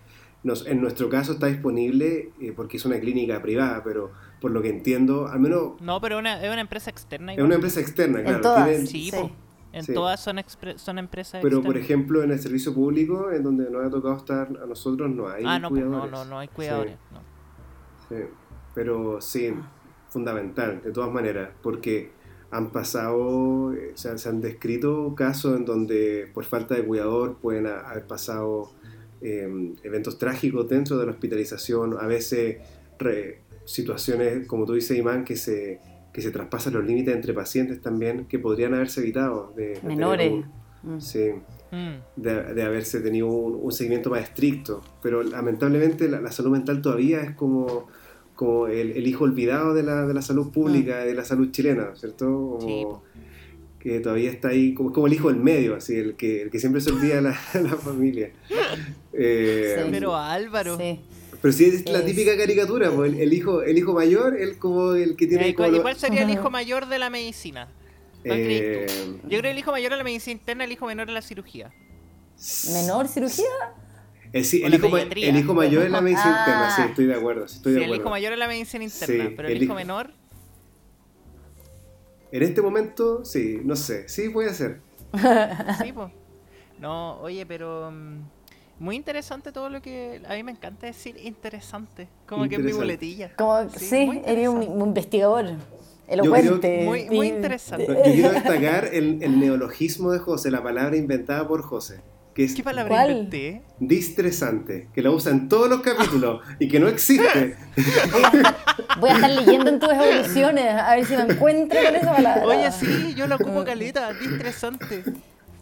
Nos, en nuestro caso está disponible eh, porque es una clínica privada, pero por lo que entiendo, al menos... No, pero una, es una empresa externa. Es una empresa externa, claro. En todas, sí, En todas son, son empresas Pero, por ejemplo, en el servicio público, en donde nos ha tocado estar a nosotros, no hay ah, no, pues, no, no, no hay cuidadores. Sí. Pero sí, fundamental, de todas maneras, porque han pasado, eh, o sea, se han descrito casos en donde por falta de cuidador pueden haber pasado eh, eventos trágicos dentro de la hospitalización, a veces situaciones, como tú dices, Imán, que se, que se traspasan los límites entre pacientes también, que podrían haberse evitado. De, Menores. Mm. Sí, mm. de, haberse tenido un, seguimiento más estricto. Pero lamentablemente la, salud mental todavía es como, como el, hijo olvidado de la, de la salud pública, mm. de la salud chilena, ¿cierto? que todavía está ahí, como, como el hijo del medio, así, el que, el que siempre se olvida la, la familia. Eh, pero Álvaro. Sí. Pero sí es la típica caricatura, el, hijo, el hijo mayor, él como el que tiene... ¿Y cuál sería el hijo mayor de la medicina? Eh, Yo creo que el hijo mayor de la medicina interna, el hijo menor de la cirugía. ¿Menor cirugía? El, el, hijo, el, hijo, mayor es la medicina interna, sí, ah. estoy de acuerdo. Estoy de acuerdo. el hijo mayor es la medicina interna, pero el, hijo, menor... En este momento, sí, no sé, sí puede ser. sí, pues. No, oye, pero... Mm, muy interesante todo lo que a mí me encanta decir interesante, como que es mi boletilla. Como, sí, eres un, investigador elocuente. muy, muy interesante. Yo quiero destacar el, el, neologismo de José, la palabra inventada por José. Que es ¿Qué palabra inventé? Distresante, que la usa en todos los capítulos y que no existe. Voy a, estar, leyendo en tus evoluciones a ver si me encuentro con esa palabra. Oye, sí, yo lo ocupo caleta, distresante.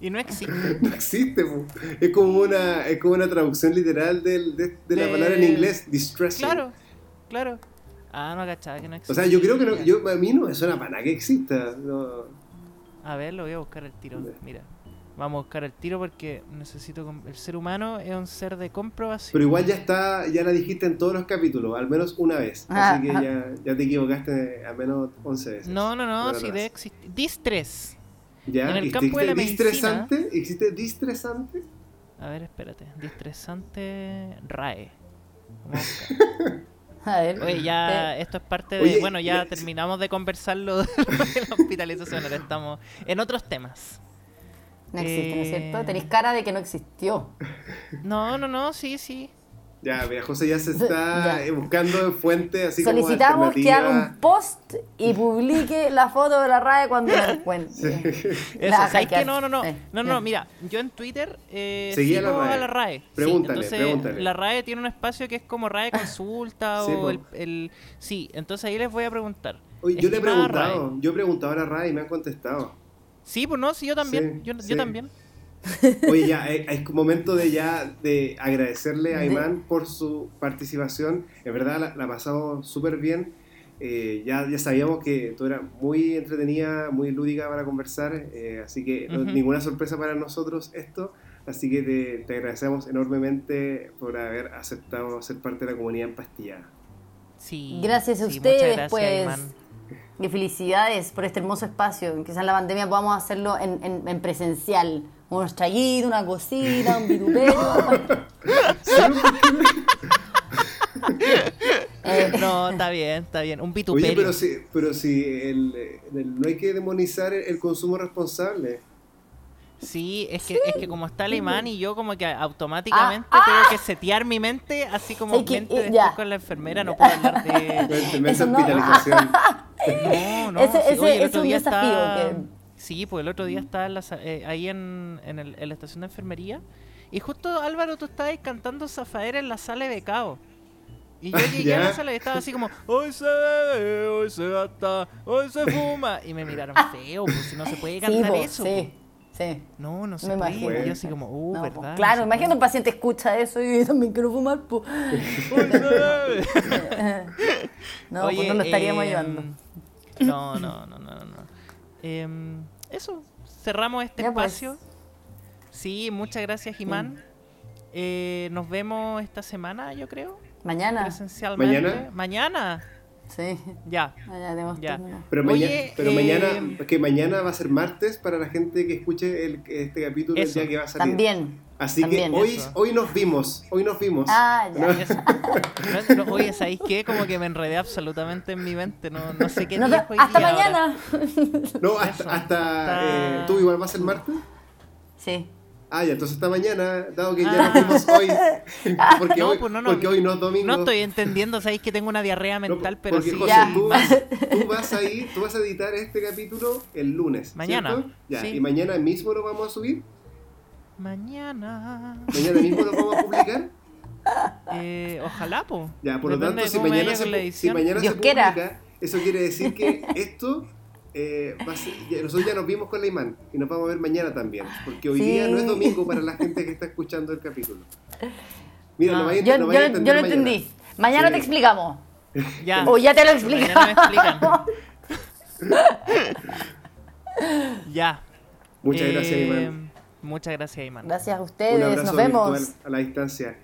Y no existe. No existe, es como una es como una traducción literal del, de, la palabra en inglés, distressing. Claro, claro. Ah, no cachaba que no existe. O sea, yo creo que no, yo, a mí no me suena para nada que exista. A ver, lo voy a buscar el tiro. Mira, vamos a buscar el tiro porque necesito. El ser humano es un ser de comprobación. Pero igual ya está, ya la dijiste en todos los capítulos, al menos una vez. Ah, así que ah. ya, ya, te equivocaste al menos 11 veces. No, no, no, si de existe. Distress. ¿Ya? En el campo de la distresante? ¿Existe distresante? A ver, espérate. Distresante RAE. a ver. Oye, ya esto es parte de. bueno, ya terminamos de conversarlo de la hospitalización. Ahora estamos en otros temas. No existe, ¿no es cierto? Eh, Tenéis cara de que no existió. No, no, no, sí, sí. Ya, mira, José ya se está buscando fuente así Solicitamos que haga un post y publique la foto de la RAE cuando la encuentre. Eso, ¿sabes que No, no, no. Eh, no, no, mira, yo en Twitter eh, sigo la RAE. a la RAE. Pregúntale, entonces, pregúntale. La RAE tiene un espacio que es como RAE Consulta o el, el, Sí, entonces ahí les voy a preguntar. Oye, yo le he preguntado, yo he preguntado a la RAE y me han contestado. Sí, pues no, sí, yo también. yo, yo también. Oye, ya, eh, es momento de ya de agradecerle a Imán por su participación. En verdad la, la pasamos súper bien. Eh, ya, ya sabíamos que tú eras muy entretenida, muy lúdica para conversar, eh, así que ninguna sorpresa para nosotros esto. Así que te, agradecemos enormemente por haber aceptado ser parte de la comunidad en Pastilla. Sí. Gracias a ustedes, pues. Y felicidades por este hermoso espacio. Quizás en la pandemia podamos hacerlo en, en, presencial. Unos traguitos, una cosita, un vitupero. Eh, no, está bien, está bien. Un vitupero. Oye, pero si, pero si el, no hay que demonizar el consumo responsable. Sí, es que, es que como está el imán y yo como que automáticamente ah, tengo que ah. setear mi mente, así como mente eh, después con la enfermera, no puedo hablar de... hospitalización. No, no. Ese, ese, es un desafío. Sí, pues el otro día estaba eh, ahí en, en, el, en, la estación de enfermería y justo Álvaro, tú estabas cantando Zafaera en la sala de Cabo. Y yo llegué a la sala y estaba así como, hoy se bebe, hoy se gasta, hoy se fuma. Y me miraron feo, pues si no se puede cantar eso. Sí. Pues. Sí. No, no se me puede. Imagino. Yo así como, uh, ¿verdad? claro, imagino que un paciente escucha eso y también quiero fumar, pues. no, pues no lo estaríamos ayudando. Em, no, no, no, no, no. Eh, eso, cerramos este pues. espacio. Sí, muchas gracias, Jimán. Eh, nos vemos esta semana, yo creo. Mañana. Presencialmente. ¿Mañana? Mañana. Sí. Ya. ya. Pero, mañana, pero mañana, eh, que mañana va a ser martes para la gente que escuche el, este capítulo el día que va a salir. También. Así que hoy, hoy nos vimos, hoy nos vimos. Ah, ya. ¿No? oye, ¿sabéis qué? Como que me enredé absolutamente en mi mente, no, no sé qué no, día Hasta mañana. No, hasta, hasta eh, ¿tú igual vas el martes? Sí. Ah, ya, entonces esta mañana, dado que ya nos vimos hoy, porque, no, hoy, pues no, no, porque hoy no es domingo. No estoy entendiendo, sabéis que tengo una diarrea mental, pero porque, sí. José, tú, vas, tú, vas, a ir, tú vas a editar este capítulo el lunes. Mañana. Ya, y mañana mismo lo vamos a subir. Mañana. ¿Mañana mismo lo vamos a publicar? Eh, ojalá, po. Ya, por lo tanto, si mañana, se, si mañana se publica, eso quiere decir que esto eh, nosotros ya nos vimos con la imán y nos vamos a ver mañana también, porque hoy día no es domingo para la gente que está escuchando el capítulo. Mira, no, yo, lo entendí. Mañana te explicamos. Ya. O ya te lo explicamos. ya. Muchas gracias, eh, Imán. Muchas gracias, Imán. Gracias a ustedes. Nos vemos. A la distancia.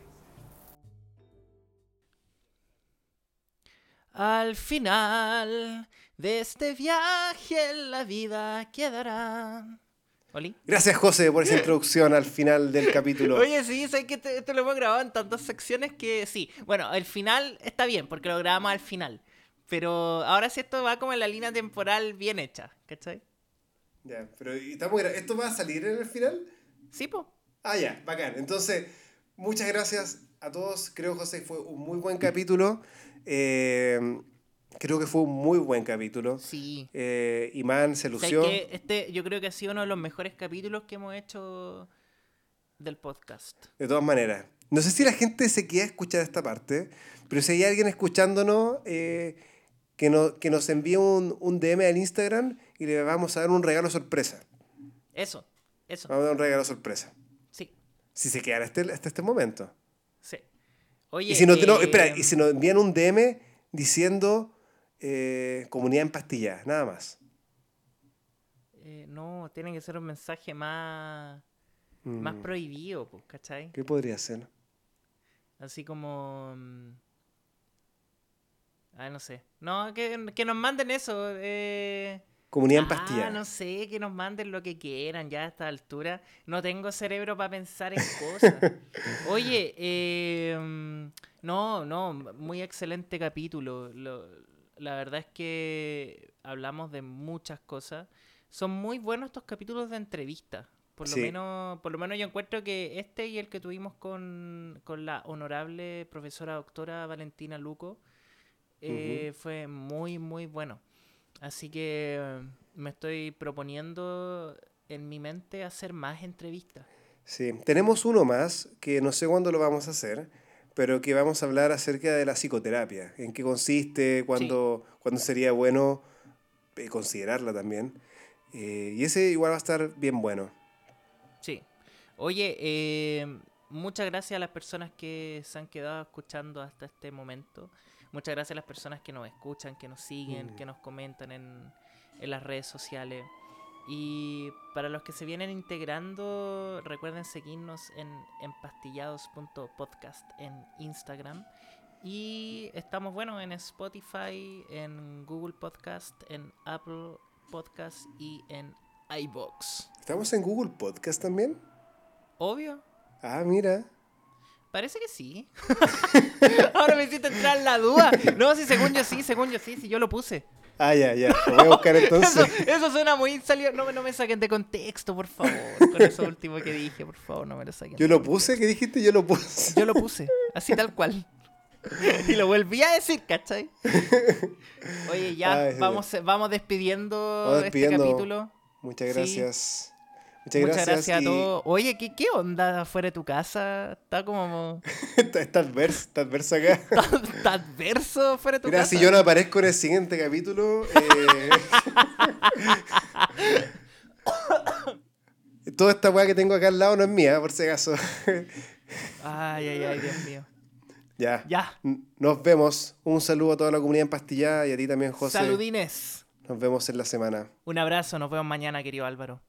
Al final de este viaje la vida quedará. ¿Oli? Gracias, José, por esa introducción al final del capítulo. Oye, sí, sé que esto lo hemos grabado en tantas secciones que sí. Bueno, el final está bien, porque lo grabamos al final. Pero ahora sí esto va como en la línea temporal bien hecha, ¿cachai? Ya, pero estamos ¿esto va a salir en el final? Sí, po. Ah, ya, bacán. Entonces, muchas gracias a todos. Creo, José, fue un muy buen capítulo. Eh, Creo que fue un muy buen capítulo. Sí. Eh, Imán se lució. este, yo creo que ha sido uno de los mejores capítulos que hemos hecho del podcast. De todas maneras. No sé si la gente se queda a escuchar esta parte, pero si hay alguien escuchándonos, eh, que, no, que nos envíe un, un, DM al Instagram y le vamos a dar un regalo sorpresa. Eso, eso. Vamos a dar un regalo sorpresa. Sí. Si se queda hasta, hasta este momento. Sí. Oye, y si no, no, espera, y si nos envían un DM diciendo eh, comunidad en pastillas, nada más. Eh, no, tiene que ser un mensaje más, más mm. prohibido, pues, ¿cachai? ¿Qué podría ser? Así como... Ah, no sé. No, que, que nos manden eso. Eh... Comunidad en ah, pastillas. no sé, que nos manden lo que quieran ya a esta altura. No tengo cerebro para pensar en cosas. Oye, eh, no, no, muy excelente capítulo. Lo, la verdad es que hablamos de muchas cosas. Son muy buenos estos capítulos de entrevista. Por lo, menos, por lo menos yo encuentro que este y el que tuvimos con, la honorable profesora doctora Valentina Luco eh, fue muy, muy bueno. Así que me estoy proponiendo en mi mente hacer más entrevistas. Sí, tenemos uno más que no sé cuándo lo vamos a hacer pero que vamos a hablar acerca de la psicoterapia, en qué consiste, cuándo, sería bueno eh, considerarla también. Eh, y ese igual va a estar bien bueno. Sí. Oye, eh, muchas gracias a las personas que se han quedado escuchando hasta este momento. Muchas gracias a las personas que nos escuchan, que nos siguen, mm. que nos comentan en, en las redes sociales. Y para los que se vienen integrando, recuerden seguirnos en empastillados.podcast en Instagram Y estamos, bueno, en Spotify, en Google Podcast, en Apple Podcast y en iBox. ¿Estamos en Google Podcast también? Obvio. Ah, mira. Parece que sí. Ahora me hiciste entrar en la duda. No, si según yo sí, según yo sí, si yo lo puse. Ah, ya, ya. Lo voy a buscar entonces. Eso, suena muy salido. No, no me saquen de contexto, por favor. Con eso último que dije, por favor, no me lo saquen. Yo lo puse, ¿qué dijiste? Yo lo puse. Yo lo puse, así tal cual. Y lo volví a decir, ¿cachai? Oye, ya, vamos, vamos despidiendo, este capítulo. Muchas gracias. Muchas, gracias, a todos. Oye, ¿qué, ¿qué onda afuera de tu casa? Está como. está, adverso, está adverso acá. está, adverso afuera de tu casa. Mira, si yo no aparezco en el siguiente capítulo. Eh... Toda esta weá que tengo acá al lado no es mía, por si acaso. ay, ay, ay, Dios mío. Ya. Ya. Nos vemos. Un saludo a toda la comunidad empastillada y a ti también, José. Saludines. Nos vemos en la semana. Un abrazo, nos vemos mañana, querido Álvaro.